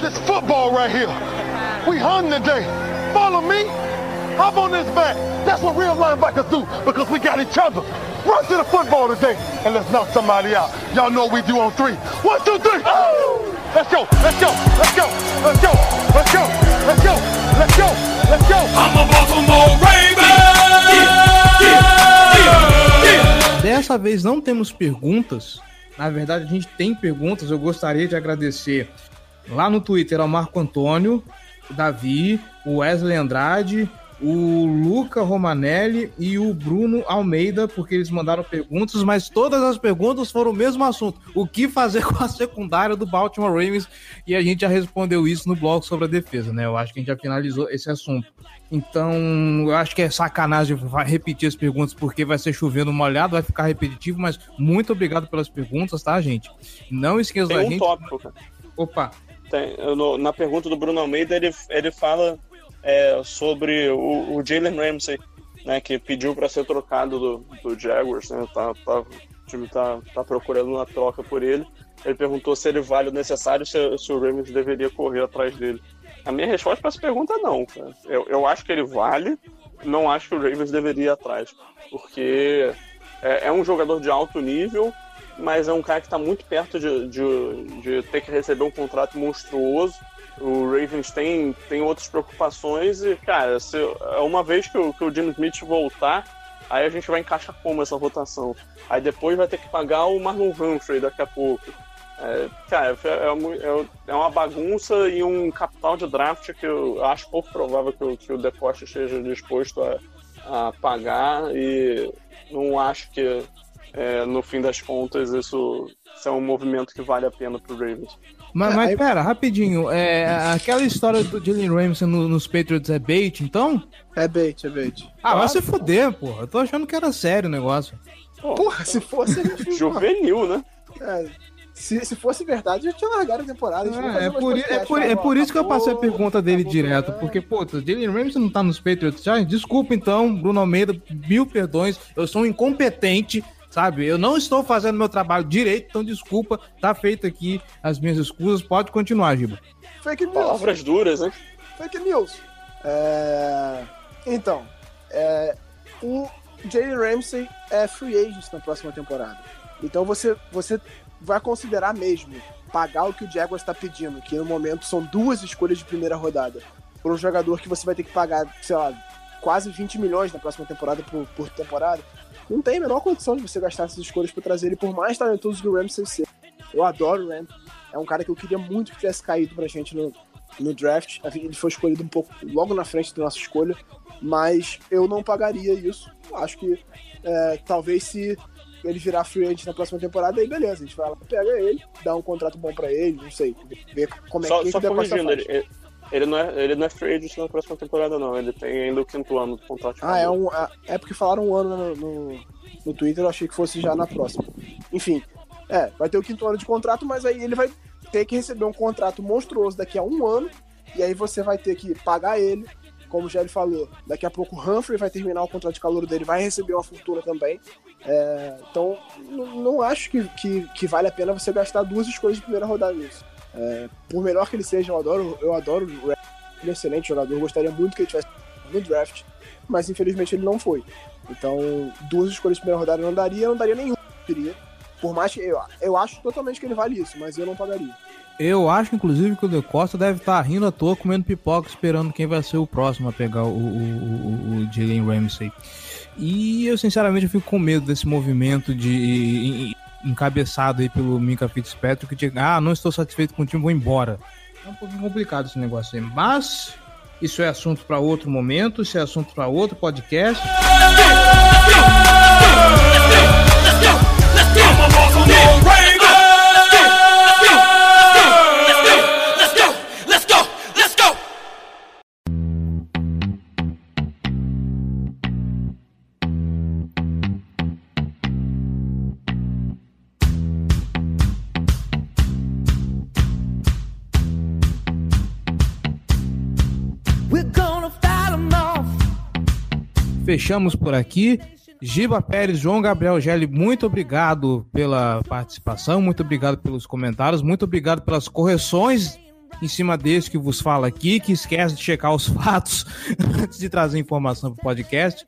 This football right here. We hung today. Follow me. Hop on this back. That's what real linebackers do because we got each other. Run to the football today and let's knock somebody out. Y'all know what we do on three. One, two, three. Oh! Let's go. Let's go. Let's go. Let's go. Let's go. Let's go. Let's go. Let's go. I'm a Baltimore Raven. Dessa vez não temos perguntas. Na verdade, a gente tem perguntas. Eu gostaria de agradecer lá no Twitter ao Marco Antônio, o Davi, o Wesley Andrade, o Luca Romanelli e o Bruno Almeida, porque eles mandaram perguntas, mas todas as perguntas foram o mesmo assunto: o que fazer com a secundária do Baltimore Ravens? E a gente já respondeu isso no blog sobre a defesa, né? Eu acho que a gente já finalizou esse assunto. Então, eu acho que é sacanagem repetir as perguntas porque vai ser chovendo molhado, vai ficar repetitivo, mas muito obrigado pelas perguntas, tá, gente? Não esqueça Tem da um gente. tópico. Opa, Tem- no- na pergunta do Bruno Almeida, ele, ele fala é, sobre o, o Jalen Ramsey, né, que pediu para ser trocado do, do Jaguars, né, tá, tá- o time tá, tá procurando uma troca por ele. Ele perguntou se ele vale o necessário, se, se o Ravens deveria correr atrás dele. A minha resposta para essa pergunta é não. Cara. Eu, eu acho que ele vale, não acho que o Ravens deveria ir atrás, porque é, é um jogador de alto nível, mas é um cara que está muito perto de, de, de ter que receber um contrato monstruoso. O Ravens tem, tem outras preocupações e, cara, se, uma vez que o, que o Smith voltar, aí a gente vai encaixar como essa rotação. Aí depois vai ter que pagar o Marlon Humphrey daqui a pouco. É, cara, é, mu- é- é uma bagunça e um capital de draft que eu acho pouco provável que, o- que o Decosta esteja disposto a, a pagar e não acho que é, no fim das contas isso, isso é um movimento que vale a pena pro Ravens. Mas, É, mas aí- pera, rapidinho. É, aquela história do Jalen Ramsey no- nos Patriots é bait, então? É bait, é bait. Ah, vai se fuder, porra. Eu tô achando que era sério o negócio. Porra, se fosse. Juvenil, né? É, se, se fosse verdade, eu tinha largado a temporada. a gente vai É, fazer é por, i- é, por, é por isso que eu passei a acabou, pergunta dele acabou, direto. é. Porque, pô, Jalen Ramsey não tá nos Patriots já? Desculpa então, Bruno Almeida, mil perdões. Eu sou um incompetente, sabe? Eu não estou fazendo meu trabalho direito, então desculpa. Tá feito aqui as minhas escusas. Pode continuar, Giba. Fake news. Palavras duras, né? Fake news. É, Então, é, o Jalen Ramsey é free agent na próxima temporada. Então você, você vai considerar mesmo pagar o que o Jaguars está pedindo, que no momento são duas escolhas de primeira rodada, por um jogador que você vai ter que pagar, sei lá, quase 20 milhões na próxima temporada por, por temporada. Não tem a menor condição de você gastar essas escolhas por trazer ele, por mais talentoso que o Ramsey seja. Eu adoro o Ramsey. É um cara que eu queria muito que tivesse caído pra gente no, no draft. Ele foi escolhido um pouco logo na frente da nossa escolha, mas eu não pagaria isso. Acho que é, talvez se ele virar free agent na próxima temporada, aí beleza, a gente vai lá, pega ele, dá um contrato bom pra ele, não sei, ver como é Só, que só que o Decosta corrigindo, ele, ele, não é, ele não é free agent na próxima temporada, não. Ele tem ainda o quinto ano do contrato. Ah, é um. ah, É porque falaram um ano no, no, no Twitter, eu achei que fosse já na próxima. Enfim, é, vai ter o quinto ano de contrato, mas aí ele vai ter que receber um contrato monstruoso daqui a um ano, e aí você vai ter que pagar ele, como já ele falou. Daqui a pouco o Humphrey vai terminar o contrato de calor dele, vai receber uma fortuna também. É, então, não, não acho que, que, que vale a pena você gastar duas escolhas de primeira rodada nisso. É, por melhor que ele seja, eu adoro, eu adoro o Red. Ele é um excelente jogador, gostaria muito que ele tivesse no draft, mas infelizmente ele não foi. Então, duas escolhas de primeira rodada eu não daria, eu não daria nenhuma, eu queria. Por mais que eu, eu acho totalmente que ele vale isso, mas eu não pagaria. Eu acho, inclusive, que o De Costa deve estar rindo à toa, comendo pipoca, esperando quem vai ser o próximo a pegar o, o, o, o Jalen Ramsey. E eu, sinceramente, eu fico com medo desse movimento de encabeçado aí pelo Minka Fitzpatrick, que diga, ah, não estou satisfeito com o time, vou embora. É um pouquinho complicado esse negócio aí, mas isso é assunto para outro momento, isso é assunto para outro podcast. Fechamos por aqui. Giba Pérez, João Gabriel Gelli, muito obrigado pela participação, muito obrigado pelos comentários, muito obrigado pelas correções em cima desse que vos fala aqui, que esquece de checar os fatos antes de trazer informação para o podcast.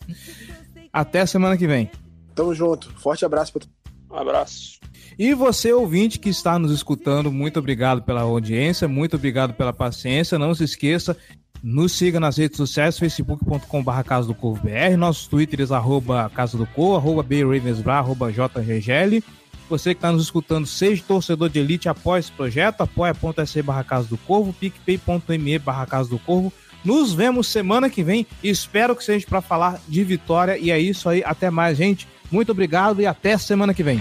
Até semana que vem. Tamo junto. Forte abraço pra Um abraço. E você, ouvinte que está nos escutando, muito obrigado pela audiência, muito obrigado pela paciência. Não se esqueça, nos siga nas redes sociais, facebook.com.br Casa do Corvo BR, nossos twitters, arroba Casa do Corvo, arroba BRavensBra, arroba JRGL. Você que está nos escutando, seja torcedor de elite, apoie esse projeto, apoia.se barra Casa do Corvo, picpay.me barra Casa do Corvo, Nos vemos semana que vem. Espero que seja para falar de vitória. E é isso aí. Até mais, gente. Muito obrigado e até semana que vem.